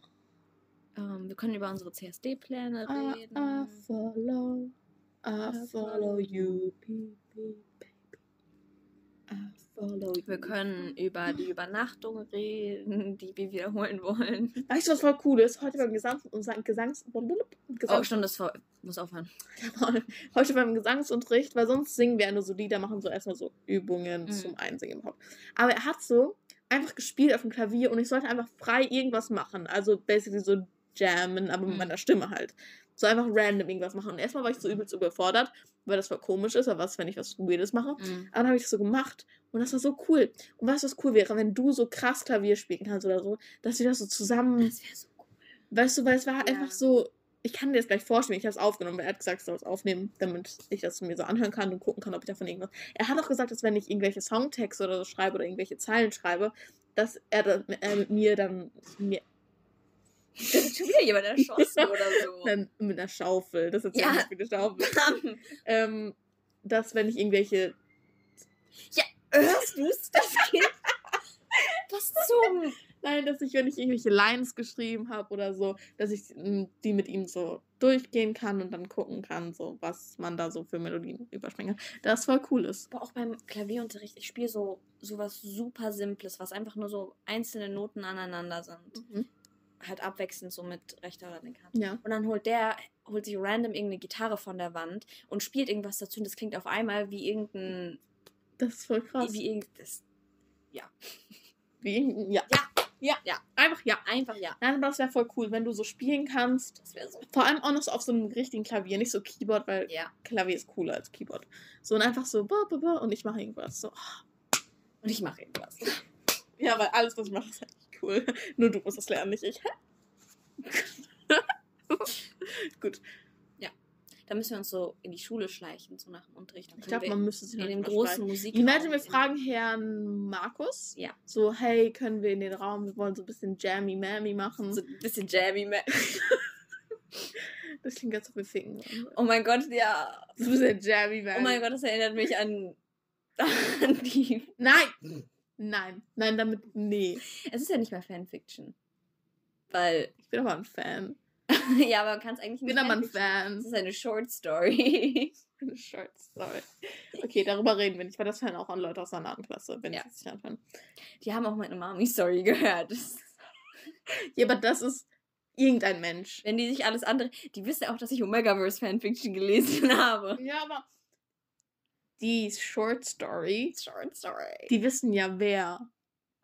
Ähm, wir können über unsere CSD-Pläne I, reden. I follow, I follow you, baby, baby. I follow you. Wir können über die Übernachtung reden, die wir wiederholen wollen. Weißt du, was voll cool ist? Heute beim Gesangs... Gesang, Gesangs Oh, Gesangs stimmt, das vor- muss aufhören. heute beim Gesangsunterricht, weil sonst singen wir ja nur so Lieder, machen so erstmal so Übungen Mhm. zum Einsingen überhaupt. Aber er hat so einfach gespielt auf dem Klavier und ich sollte einfach frei irgendwas machen. Also basically so jammen, aber mit Mhm. meiner Stimme halt. So einfach random irgendwas machen. Und erstmal war ich so übelst überfordert, weil das voll komisch ist, aber was, wenn ich was Weirdes mache. Mhm. Aber dann habe ich das so gemacht und das war so cool. Und weißt du, was cool wäre, wenn du so krass Klavier spielen kannst oder so, dass wir das so zusammen Das wäre so cool. Weißt du, weil es war Ja. einfach so, ich kann dir das gleich vorstellen, ich habe es aufgenommen, weil er hat gesagt, ich soll es aufnehmen, damit ich das mir so anhören kann und gucken kann, ob ich davon irgendwas. Er hat auch gesagt, dass wenn ich irgendwelche Songtexte oder so schreibe oder irgendwelche Zeilen schreibe, dass er, dann, mit mir dann, mir, Da ist schon wieder jemand erschossen oder so. dann mit einer Schaufel, das ist Ja. ja nicht wie eine Schaufel, ähm, dass wenn ich irgendwelche, Hörst du das Kind? Was zum... nein, dass ich, wenn ich irgendwelche Lines geschrieben habe oder so, dass ich mm, die mit ihm so durchgehen kann und dann gucken kann, so was man da so für Melodien überspringen kann. Das voll cool ist. Aber auch beim Klavierunterricht, ich spiele so sowas super Simples, was einfach nur so einzelne Noten aneinander sind. Mhm. Halt abwechselnd so mit rechter oder linker Hand. Ja. Und dann holt der, holt sich random irgendeine Gitarre von der Wand und spielt irgendwas dazu und das klingt auf einmal wie irgendein. Das ist voll krass. Wie irgend, das, Wie, ja. Ja. Ja. Ja. Einfach ja. einfach ja. Nein, aber das wäre voll cool, wenn du so spielen kannst. Das wäre so. Vor allem auch noch so auf so einem richtigen Klavier, nicht so Keyboard, weil Ja. Klavier ist cooler als Keyboard. So und einfach so und ich mache irgendwas. So. Und ich mache irgendwas. Ja, weil alles, was ich mache, ist eigentlich cool. Nur du musst das lernen, nicht ich. Gut. Da müssen wir uns so in die Schule schleichen, so nach dem Unterricht. Dann Ich glaube, man müsste sich in noch dem großen. Musik. Imagine, wir fragen Herrn Markus. Ja. So, hey, können wir in den Raum, wir wollen so ein bisschen Jammy Mammy machen. So ein bisschen Jammy. Ma- Das klingt ganz so Ficken. Oh mein Gott, ja. So ein bisschen Jammy Mammy. Oh mein Gott, das erinnert mich an, an die. Nein! Nein, nein, damit, nee. Es ist ja nicht mehr Fanfiction. Weil, Ich bin aber ein Fan. ja, aber man kann es eigentlich Ich bin nicht aber ein Es Fan. ist eine Short Story. Eine Short Story. Okay, darüber reden wir nicht, weil das hören auch an Leute aus einer anderen Klasse, wenn Ja. ich das nicht anfange. Die haben auch meine Mami-Story gehört. Ja, aber das ist irgendein Mensch. Wenn die sich alles andere. Die wissen auch, dass ich Omegaverse Fanfiction gelesen habe. Ja, aber die Short Story, Short Story. die wissen ja wer.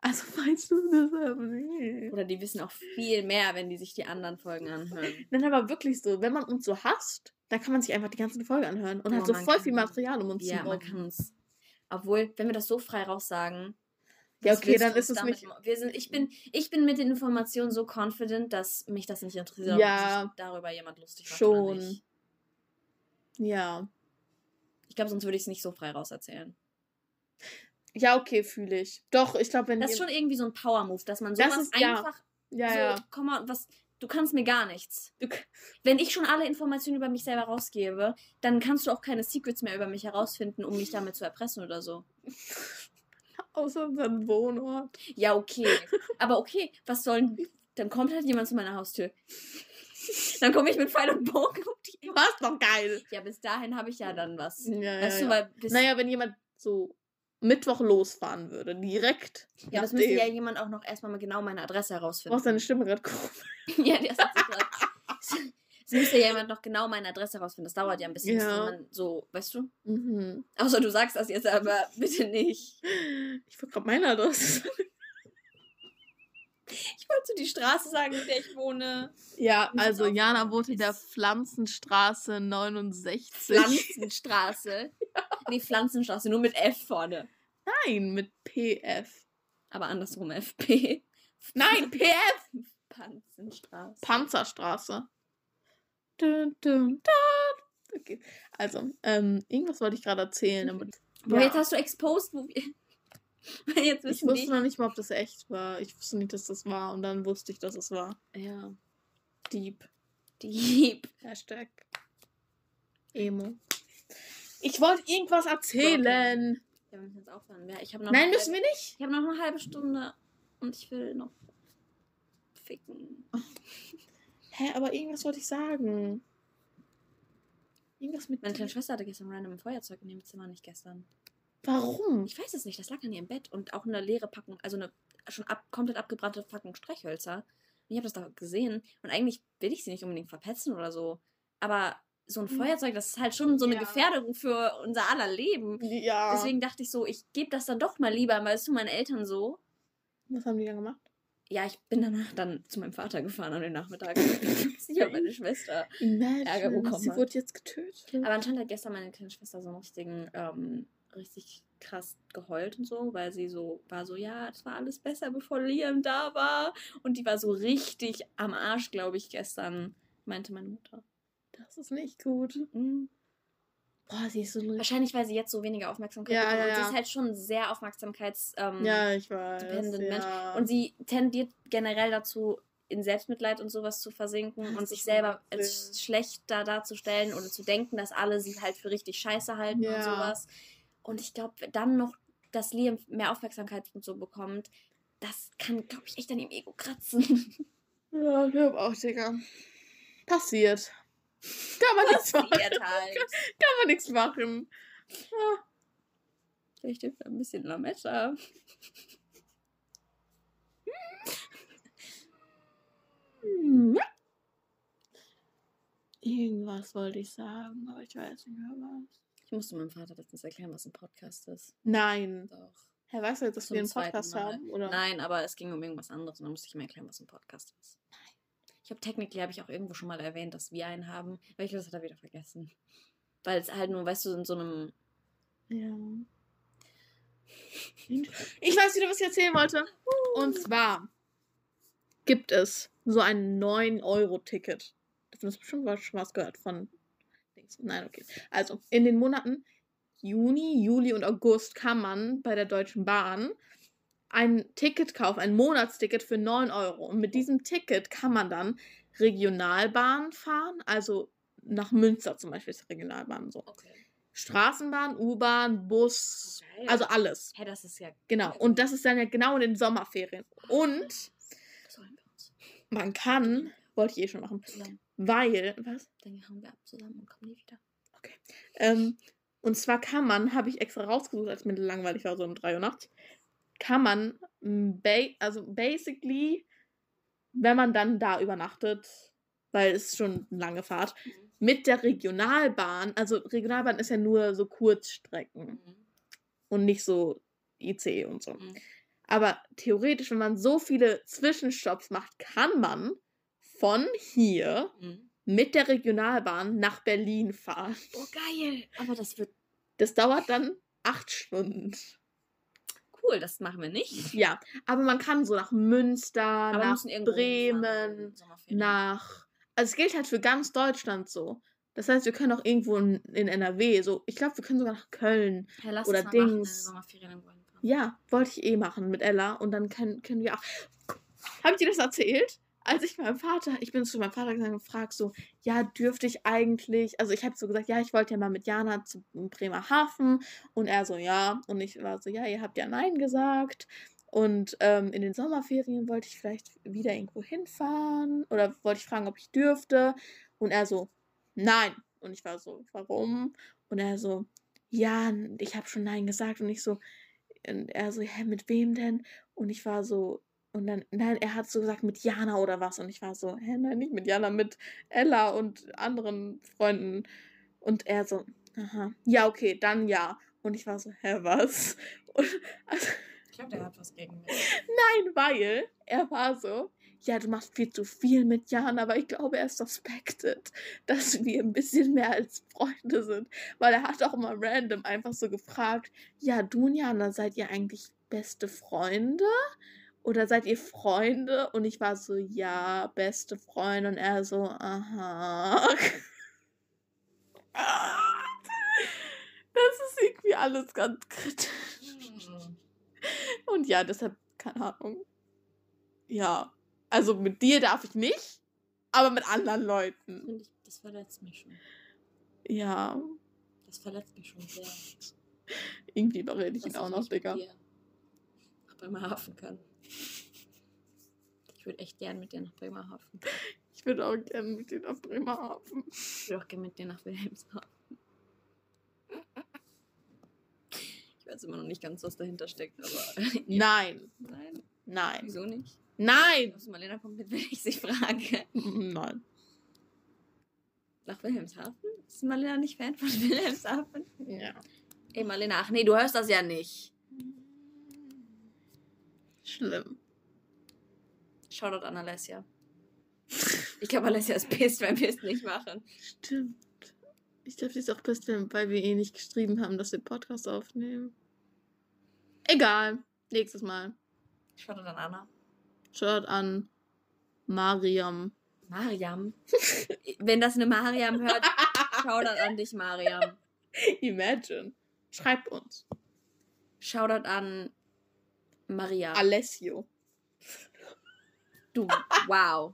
Also weißt du das aber nicht. Oder die wissen auch viel mehr, wenn die sich die anderen Folgen anhören. Nein, aber wirklich so, wenn man uns so hasst, dann kann man sich einfach die ganze Folge anhören und Ja, hat so man voll viel Material, um uns Ja, zu man mobben. kann es. Obwohl, wenn wir das so frei raussagen. Ja, okay, dann ist es damit nicht- Wir sind, ich, bin, ich bin mit den Informationen so confident, dass mich das nicht interessiert, Ja. ob sich darüber jemand lustig macht. Schon. Ja. Ich glaube, sonst würde ich es nicht so frei rauserzählen. Ja, okay, fühle ich. Doch, ich glaube, wenn Das ist schon irgendwie so ein Power-Move, dass man Das sowas ist- ja. einfach Ja, so, ja. komm mal, was, du kannst mir gar nichts. Du Wenn ich schon alle Informationen über mich selber rausgebe, dann kannst du auch keine Secrets mehr über mich herausfinden, um mich damit zu erpressen oder so. Außer unserem Wohnort. Ja, okay. Aber okay, was sollen. Dann kommt halt jemand zu meiner Haustür. Dann komme ich mit Pfeil und Bogen um die Ecke. Was doch geil. Ja, bis dahin habe ich ja dann was. Ja, weißt ja, du, ja. weil bis. Naja, wenn jemand so Mittwoch losfahren würde, direkt. ja, das müsste ja jemand auch noch erstmal mal genau meine Adresse Du herausfinden. machst deine Stimme gerade komisch. ja, die sich grad. Es müsste ja jemand noch genau meine Adresse herausfinden. Das dauert ja ein bisschen, bis Ja. man so, weißt du? Mhm. Außer du sagst das jetzt aber bitte nicht. Ich wollte gerade meine Adresse. Ich wollte die Straße sagen, in der ich wohne. Ja, also Jana wohnt in der Pflanzenstraße 69. Pflanzenstraße. nee, Pflanzenstraße, nur mit F vorne. Nein, mit PF. Aber andersrum FP. Nein, PF! Pflanzenstraße. Panzerstraße. Dun, dun, dun. Okay, also, ähm, irgendwas wollte ich gerade erzählen. Aber, Boah, Ja. jetzt hast du exposed, wo wir. jetzt ich wusste die. noch nicht mal, ob das echt war. Ich wusste nicht, dass das war. Und dann wusste ich, dass es war. Ja. Deep. Dieb. Hashtag. Emo. Ich wollte irgendwas erzählen. Ja, wir müssen jetzt aufhören. Ja, ich habe noch Nein, müssen halbe- wir nicht. Ich habe noch eine halbe Stunde und ich will noch ficken. Hä, aber irgendwas wollte ich sagen. Irgendwas mit. Meine kleine. Schwester hatte gestern random ein Feuerzeug in ihrem Zimmer, nicht gestern. Warum? Ich weiß es nicht, das lag an ihrem Bett und auch eine leere Packung, also eine schon ab, komplett abgebrannte Packung Streichhölzer. Und ich habe das da gesehen und eigentlich will ich sie nicht unbedingt verpetzen oder so. Aber so ein Hm. Feuerzeug, das ist halt schon so eine Ja. Gefährdung für unser aller Leben. Ja. Deswegen dachte ich so, ich gebe das dann doch mal lieber, weil es zu meinen Eltern so. Was haben die dann gemacht? Ja, ich bin danach dann zu meinem Vater gefahren an den Nachmittag. ich habe meine Schwester. Imagine, Ärger bekommen sie wurde jetzt getötet. Aber anscheinend hat gestern meine kleine Schwester so einen richtigen, ähm, richtig krass geheult und so, weil sie so war so, ja, es war alles besser, bevor Liam da war. Und die war so richtig am Arsch, glaube ich, gestern, meinte meine Mutter. das ist nicht gut. Mhm. Boah, sie ist so ein Wahrscheinlich, weil sie jetzt so weniger Aufmerksamkeit Ja, bekommt. ja, Und sie ja. ist halt schon sehr aufmerksamkeits... Ähm, Ja, ich weiß. Mensch. ja. Und sie tendiert generell dazu, in Selbstmitleid und sowas zu versinken Das und sich selber als schlechter darzustellen oder zu denken, dass alle sie halt für richtig scheiße halten und Ja. sowas. Und ich glaube, dann noch, dass Liam mehr Aufmerksamkeit und so bekommt, das kann, glaube ich, echt an ihrem Ego kratzen. Ja, ich glaub auch, Digga. Passiert. Kann man nichts machen. Halt. Kann man nichts machen. Vielleicht hilft ein bisschen Lametta. Irgendwas wollte ich sagen, aber ich weiß nicht mehr was. Ich musste meinem Vater letztens erklären, was ein Podcast ist. Nein. Doch. Herr, du jetzt, dass Zum wir einen Podcast haben? Oder? Nein, aber es ging um irgendwas anderes und dann musste ich ihm erklären, was ein Podcast ist. Ich habe technically habe ich auch irgendwo schon mal erwähnt, dass wir einen haben, weil ich glaube, das hat er wieder vergessen. Weil es halt nur, weißt du, in so einem. Ja. Ich weiß wieder, was ich erzählen wollte. Und zwar gibt es so ein 9-Euro-Ticket. Davon hast du bestimmt schon was gehört von. Nein, okay. Also, in den Monaten Juni, Juli und August kann man bei der Deutschen Bahn ein Ticket kaufen, ein Monatsticket für 9 Euro. Und mit diesem Ticket kann man dann Regionalbahn fahren, also nach Münster zum Beispiel ist Regionalbahn so. Okay. Straßenbahn, U-Bahn, Bus, Okay. also alles. Hä, das ist ja. Genau. Und das ist dann ja genau in den Sommerferien. Und wir uns. man kann, wollte ich eh schon machen. Weil, was? Dann hauen wir ab zusammen und kommen nie wieder. Ähm, und zwar kann man, habe ich extra rausgesucht, als mir langweilig war, so um 3 Uhr nachts, kann man, m, ba also basically, wenn man dann da übernachtet, weil es ist schon eine lange Fahrt, mit der Regionalbahn, also Regionalbahn ist ja nur so Kurzstrecken Mhm. und nicht so IC und so. Mhm. Aber theoretisch, wenn man so viele Zwischenstopps macht, kann man von hier Mhm. mit der Regionalbahn nach Berlin fahren. Oh, geil. Aber das wird Das dauert dann acht Stunden. cool. Das machen wir nicht. Ja, aber man kann so nach Münster, Aber nach Bremen, nach. Also es gilt halt für ganz Deutschland so. Das heißt, wir können auch irgendwo in, in NRW, so, ich glaube, wir können sogar nach Köln. Lass oder machen, Dings. Hinfahren. Ja, wollte ich eh machen mit Ella und dann können, können wir auch. Habe ich dir das erzählt? Als ich meinem Vater, ich bin zu meinem Vater gegangen und frag so, ja, dürfte ich eigentlich, also ich habe so gesagt, ja, ich wollte ja mal mit Jana zu Bremerhaven. Und er so, ja, und ich war so, ja, ihr habt ja Nein gesagt. Und ähm, in den Sommerferien wollte ich vielleicht wieder irgendwo hinfahren oder wollte ich fragen, ob ich dürfte. Und er so, nein. Und ich war so, warum? Und er so, ja, ich habe schon Nein gesagt. Und ich so, und er so, hä, mit wem denn? Und ich war so, und dann, nein, er hat so gesagt, mit Jana oder was. Und ich war so, hä, nein, nicht mit Jana, mit Ella und anderen Freunden. Und er so, aha, ja, okay, dann ja. Und ich war so, hä, was? Und, also, Ich glaube, der hat was gegen mich. nein, weil er war so, ja, du machst viel zu viel mit Jan, aber ich glaube, er suspected, dass wir ein bisschen mehr als Freunde sind. Weil er hat auch immer random einfach so gefragt, ja, du und Jana, seid ihr eigentlich beste Freunde? Oder seid ihr Freunde? Und ich war so, ja, beste Freunde. Und er so, aha. Das ist irgendwie alles ganz kritisch. Und ja, deshalb, keine Ahnung. Ja. Also mit dir darf ich nicht, aber mit anderen Leuten. Das verletzt mich schon. Ja. Das verletzt mich schon sehr. Irgendwie überrede ich ihn auch ich noch, Digga. dir Nach Bremerhaven kann. Ich würde echt gern mit dir nach Bremerhaven. Ich würde auch gerne mit dir nach Bremerhaven. Ich würde auch gerne mit dir nach Wilhelmshaven. Ich weiß immer noch nicht ganz, was dahinter steckt, aber. Nein. Nein, Nein. wieso nicht? Nein. Was Marlena kommt mit, wenn ich sie frage. Nein. Nach Wilhelmshaven? Ist Marlena nicht Fan von Wilhelmshaven? Ja. Ey, Marlena, ach nee, du hörst das ja nicht. Schlimm. Shoutout an Alessia. Ich glaube, Alessia ist pissed, wenn wir es nicht machen. Stimmt. Ich glaube, die ist auch best, weil wir eh nicht geschrieben haben, dass wir Podcast aufnehmen. Egal. Nächstes Mal. Shoutout an Anna. Schaut an Mariam. Mariam. wenn das eine Mariam hört, Shoutout an dich, Mariam. Imagine. Schreibt uns. Shoutout an Maria. Alessio. Du, wow.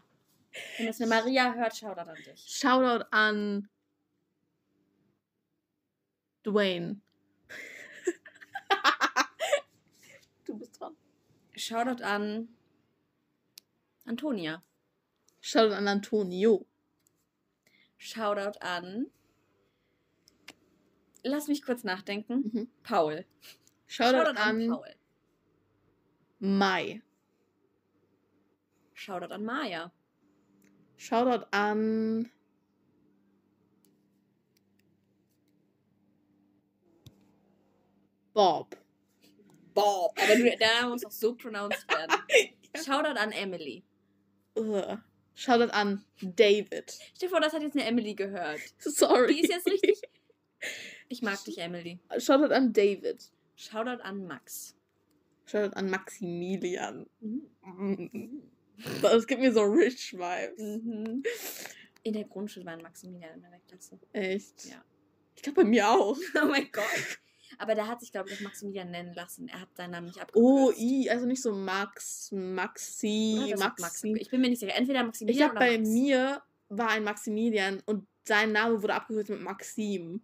Wenn das eine Maria hört, Shoutout an dich. Shoutout an Dwayne. du bist dran. Shoutout an Antonia. Shoutout an Antonio. Shoutout an. Lass mich kurz nachdenken. Mhm. Paul. Shoutout, an, Paul. Mai. Shoutout an Maya. Shoutout an Bob. Bob. Aber du, der Name muss auch so pronounced werden. Shoutout an Emily. Ugh. Shoutout an David. Stell dir vor, das hat jetzt eine Emily gehört. Sorry. Die ist jetzt richtig. Ich mag dich, Emily. Shoutout an David. Shoutout an Max. Shoutout an Maximilian. Mhm. Das gibt mir so rich Vibes. Mhm. In der Grundschule war ein Maximilian in meiner Klasse. Echt? Ja. Ich glaube bei mir auch. Oh mein Gott. Aber der hat sich, glaube ich, auch Maximilian nennen lassen. Er hat seinen Namen nicht Oh, abgekürzt. i, also nicht so Max, Maxi, Max. Maxi. Ich bin mir nicht sicher. Entweder Ich Maximilian glaube, oder bei Max. mir war ein Maximilian und sein Name wurde abgekürzt mit Maxim.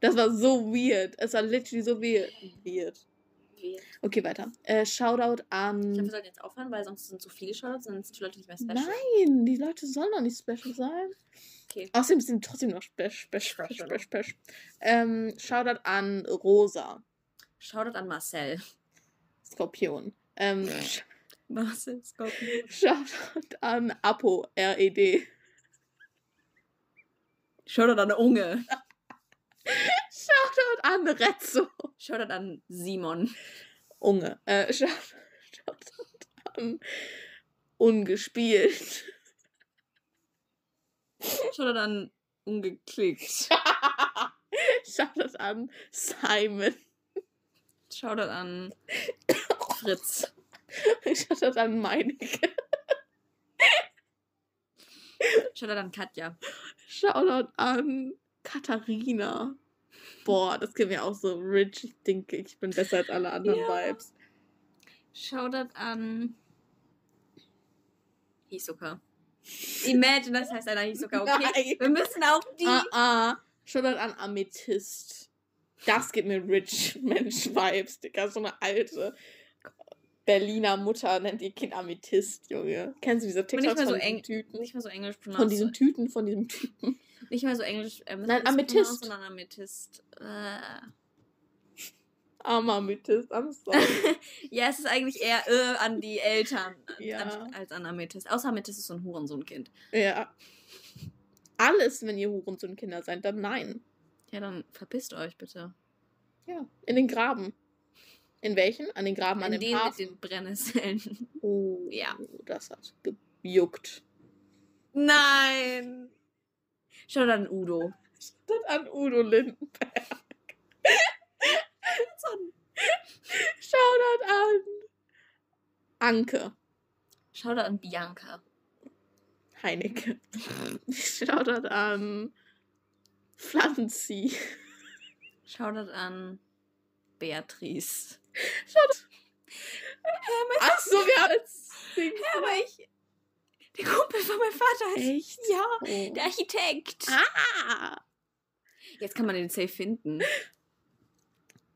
Das war so weird. Es war literally so weird. Wir- Okay, weiter. Äh, Shoutout Ich glaube, wir an. sollten jetzt aufhören, weil sonst sind zu viele Shoutouts, dann sind die Leute nicht mehr special. Nein, die Leute sollen doch nicht special sein. Okay. Außerdem sind die trotzdem noch special. Special, Special. special. Ähm, Shoutout an Rosa. Shoutout an Marcel. Skorpion. Ähm, Marcel Scorpion. Shoutout an Apo, R-E-D. Shoutout an Unge. Shoutout an Rezzo. Shoutout an Simon. Unge. Äh, Shoutout an Ungespielt. Shoutout an Ungeklickt. Shoutout an Simon. Shoutout an Fritz. Shoutout an Meinecke. Shoutout an Katja. Shoutout an Katharina. Boah, das geht mir auch so rich. Ich denke, ich bin besser als alle anderen Ja. Vibes. Shoutout an Hisoka. Imagine, das heißt einer Hisoka, okay? Nein. Wir müssen auch die. Ah, ah. Shoutout an Amethyst. Das gibt mir rich Mensch-Vibes, Digga. So eine alte Berliner Mutter nennt ihr Kind Amethyst, Junge. Kennst du diese TikToks mehr so von eng, Tüten? nicht mehr so englisch. Von diesen Tüten, von diesem Typen. Nicht mehr so englisch. Äh, Nein, pronounced, Amethyst. Sondern Amethyst. Äh. Armer Amethyst, I'm sorry. Ja, es ist eigentlich eher äh, an die Eltern Ja. an, als an Amethyst. Außer Amethyst ist so ein Hurensohn-Kind. ja. Alles, wenn ihr Hurensohn-Kinder seid, dann nein. Ja, dann verpisst euch bitte. Ja. In den Graben. In welchen? An den Graben, an An dem den mit Hafen. den Brennnesseln. Oh, Ja. das hat gejuckt. Nein! Schau dann Udo. Das an Udo Lindenberg. Shoutout an Anke Schau da an Bianca. Heinecke. Shoutout an Pflanzi. Schau da an Beatrice. Ach so, wir haben jetzt. Ja, aber ich. Der Kumpel von meinem Vater ist. Echt? Ja, Oh. der Architekt. Ah! Jetzt kann man den safe finden.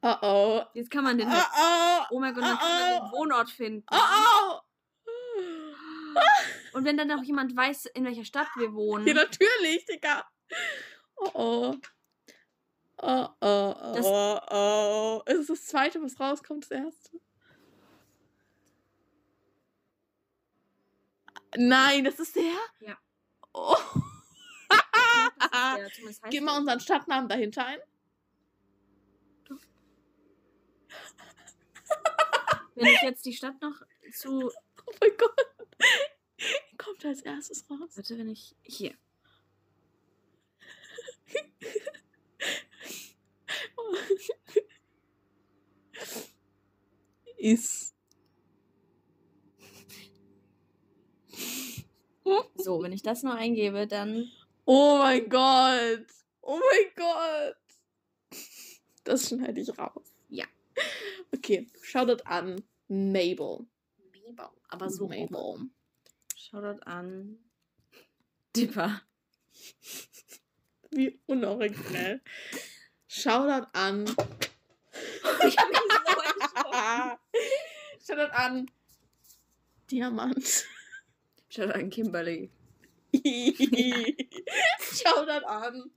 Oh oh. Jetzt kann man den. Oh oh. oh mein Gott, dann oh, kann man oh. den Wohnort finden. Oh oh. Und wenn dann noch jemand weiß, in welcher Stadt wir wohnen. Ja, natürlich, Digga. Oh oh. Oh oh, oh, Das- oh, oh. Ist es das zweite, was rauskommt, das erste? Nein, das ist der? Ja. Oh. Heißt Gib mal er. unseren Stadtnamen dahinter ein. Wenn ich jetzt die Stadt noch zu. Oh mein Gott. Kommt als erstes raus. Warte, wenn ich. Hier. Ist. So, wenn ich das noch eingebe, dann. Oh mein Gott. Oh mein Gott. Das schneide ich raus. Ja. Okay, schaut das an. Mabel. Aber so. Mabel. Schau dort an. Dipper. Wie unoriginell. Schau das an. Ich hab mich so das an. Diamant. Schau dort an Kimberly. Schau das an.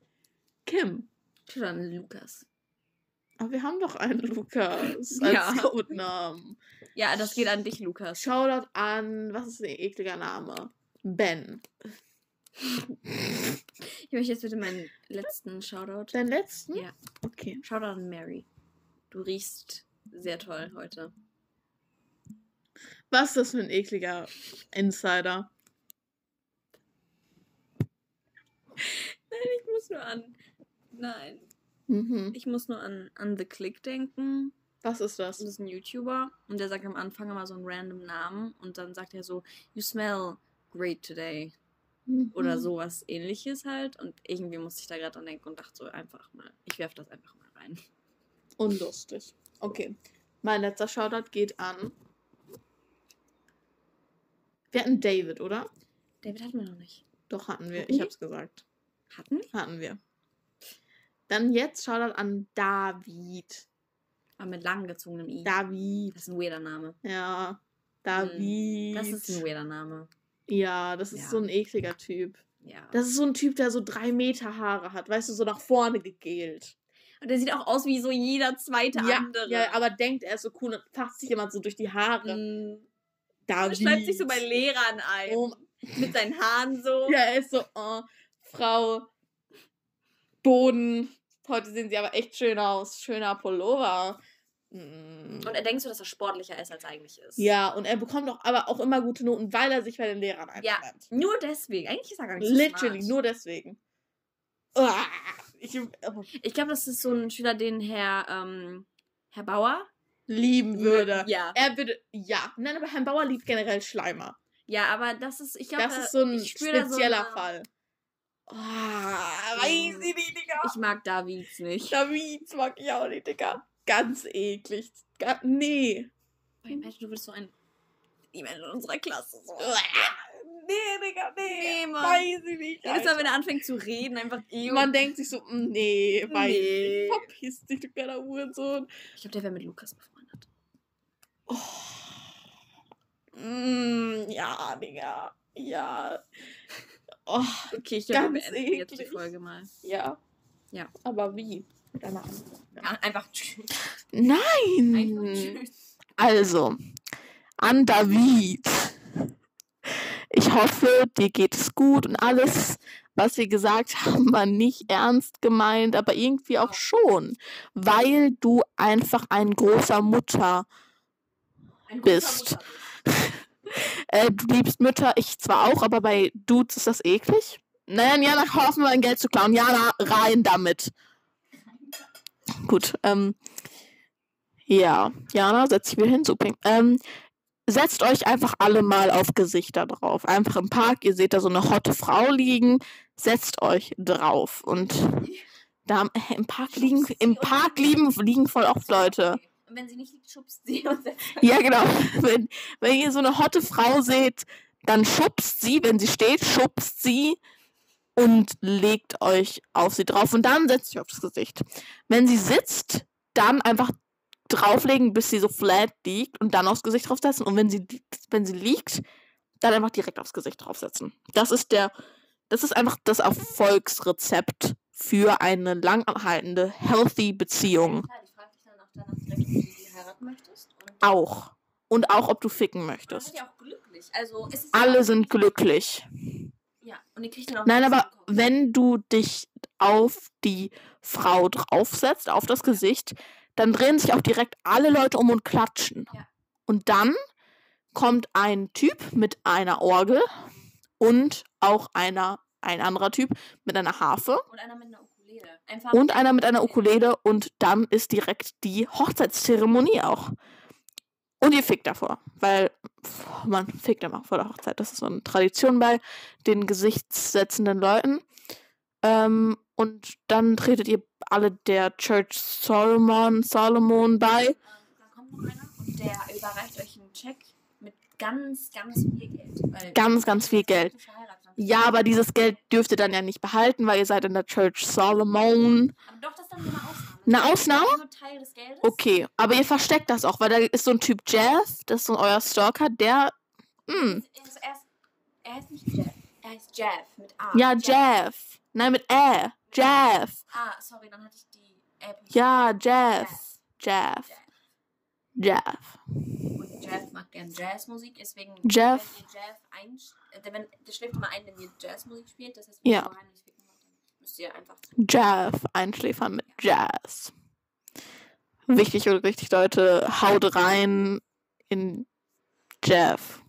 Kim. Schau dort an Lukas. Aber wir haben doch einen Lukas als Ja. Codenamen. Ja, das geht an dich, Lukas. Schau das an. Was ist ein ekliger Name? Ben. Ich möchte jetzt bitte meinen letzten Shoutout. Deinen letzten? Ja. Okay. Shoutout an Mary. Du riechst sehr toll heute. Was ist das für ein ekliger Insider? Nein, ich muss nur an. Nein. Mhm. Ich muss nur an, an The Click denken. Was ist das? Das ist ein YouTuber und der sagt am Anfang immer so einen random Namen und dann sagt er so, You smell great today. Oder Mhm. sowas ähnliches halt. Und irgendwie musste ich da gerade dran denken und dachte so einfach mal, ich werfe das einfach mal rein. Unlustig. Okay. Mein letzter Shoutout geht an. Wir hatten David, oder? David hatten wir noch nicht. Doch, hatten wir. Hatten Ich wir? hab's gesagt. Hatten wir? Hatten wir. Dann jetzt Shoutout an David. Aber mit langgezogenem I. David. Das ist ein weirder Name. Ja. David. Das ist ein weirder Name. Ja, das ist Ja. so ein ekliger Typ. Ja. Das ist so ein Typ, der so drei Meter Haare hat, weißt du, so nach vorne gegelt. Und der sieht auch aus wie so jeder zweite Ja, andere. ja, aber denkt, er ist so cool und fasst sich immer so durch die Haare. Mm, David. er schreibt sich so bei Lehrern ein. Oh, Mit seinen Haaren so. ja, er ist so, oh, Frau Boden. Heute sehen sie aber echt schön aus. Schöner Pullover. Mm. Und er denkt so, dass er sportlicher ist, als er eigentlich ist. Ja, und er bekommt auch aber auch immer gute Noten, weil er sich bei den Lehrern Ja. einschreibt. Nur deswegen. Eigentlich ist er gar nicht so Literally, smart. nur deswegen. Uah, ich Ich glaube, das ist so ein Schüler, den Herr, ähm, Herr Bauer lieben würde. Ja. Er würde, ja. Nein, aber Herrn Bauer liebt generell Schleimer. Ja, aber das ist, ich glaube, Das ist so ein ich spezieller so Fall. Oh, weiß ich nicht, Digga. Ich mag Davids nicht. David mag ich auch nicht, Digga. Ganz eklig. Nee. Imagine, du würdest so ein jemand in unserer Klasse so. Nee, Digga, nee. Nee, Mann. Weiß ich nicht. Jedes Mal, wenn er anfängt zu reden, einfach ew. Man denkt sich so, mm, nee, weiß ich Nee. nicht. Verpiss dich, du kleiner Uhrensohn. Ich glaube, der wäre mit Lukas befreundet. Oh. Mm, ja, Digga. Ja. Oh, Okay, ich Ganz glaube, wir beenden jetzt die. Folge mal. ja. Ja. Aber wie? Einer Antwort. Ja, einfach tschüss. Nein. Einfach tschüss. Also, an David. Ich hoffe, dir geht es gut und alles, was wir gesagt haben, war nicht ernst gemeint, aber irgendwie auch schon, weil du einfach ein großer Mutter Ein Bist. Äh, du liebst Mütter, ich zwar auch, aber bei Dudes ist das eklig. Naja, Jana, auf, mir mein Geld zu klauen. Jana, rein damit. Gut, ähm. Ja, Jana, setz dich wieder hin, super. Ähm, setzt euch einfach alle mal auf Gesichter drauf. Einfach im Park, ihr seht da so eine hotte Frau liegen, setzt euch drauf. Und da äh, im Park liegen, im Park liegen, liegen voll oft Leute. Und wenn sie nicht liegt, schubst sie und setzt Ja, genau. Wenn, wenn ihr so eine hotte Frau seht, dann schubst sie, wenn sie steht, schubst sie und legt euch auf sie drauf und dann setzt sie auf das Gesicht. Wenn sie sitzt, dann einfach drauflegen, bis sie so flat liegt und dann aufs Gesicht draufsetzen. Und wenn sie, wenn sie liegt, dann einfach direkt aufs Gesicht draufsetzen. Das ist der, das ist einfach das Erfolgsrezept für eine langanhaltende, healthy Beziehung. Danach direkt, ob du sie heiraten möchtest. Und Auch. Und auch, ob du ficken möchtest. Also ja Alle auch- sind glücklich. Ja, und ihr kriegt dann auch Nein, aber Kopf. wenn du dich auf die Frau draufsetzt, auf das Gesicht, dann drehen sich auch direkt alle Leute um und klatschen. Ja. Und dann kommt ein Typ mit einer Orgel und auch einer, ein anderer Typ mit einer Harfe Und einer mit einer Einfach und einer mit einer Ukulele und dann ist direkt die Hochzeitszeremonie auch. Und ihr fickt davor, weil pf, man fickt immer vor der Hochzeit. Das ist so eine Tradition bei den gesichtssetzenden Leuten. Ähm, und dann tretet ihr alle der Church Solomon, Solomon bei. Ähm, dann kommt noch einer und der überreicht euch einen Check mit ganz, ganz viel Geld. Weil Ganz, ganz viel Geld. Ja, aber dieses Geld dürft ihr dann ja nicht behalten, weil ihr seid in der Church Solomon. Aber doch, das ist dann nur eine Ausnahme. Eine Ausnahme? Nur Teil des Geldes. Okay, aber ihr versteckt das auch, weil da ist so ein Typ Jeff, das ist so euer Stalker, der. Hm, Er, ist, ist, heißt nicht Jeff. Er heißt Jeff mit A. ja, Jeff. Nein, mit Ä. Jeff. Ah, sorry, dann hatte ich die App. Ja, Jeff. Jeff. Jeff. Und Jeff mag gern Jazzmusik, deswegen Jeff. wenn Jeff einsch äh, der, wenn, der schläft immer ein, wenn ihr Jazzmusik spielt. Das heißt, wenn Ja. ihr vorher nicht dann müsst ihr einfach Jeff. Einschläfern mit Jazz. Wichtig und richtig, Leute. Haut rein in Jeff.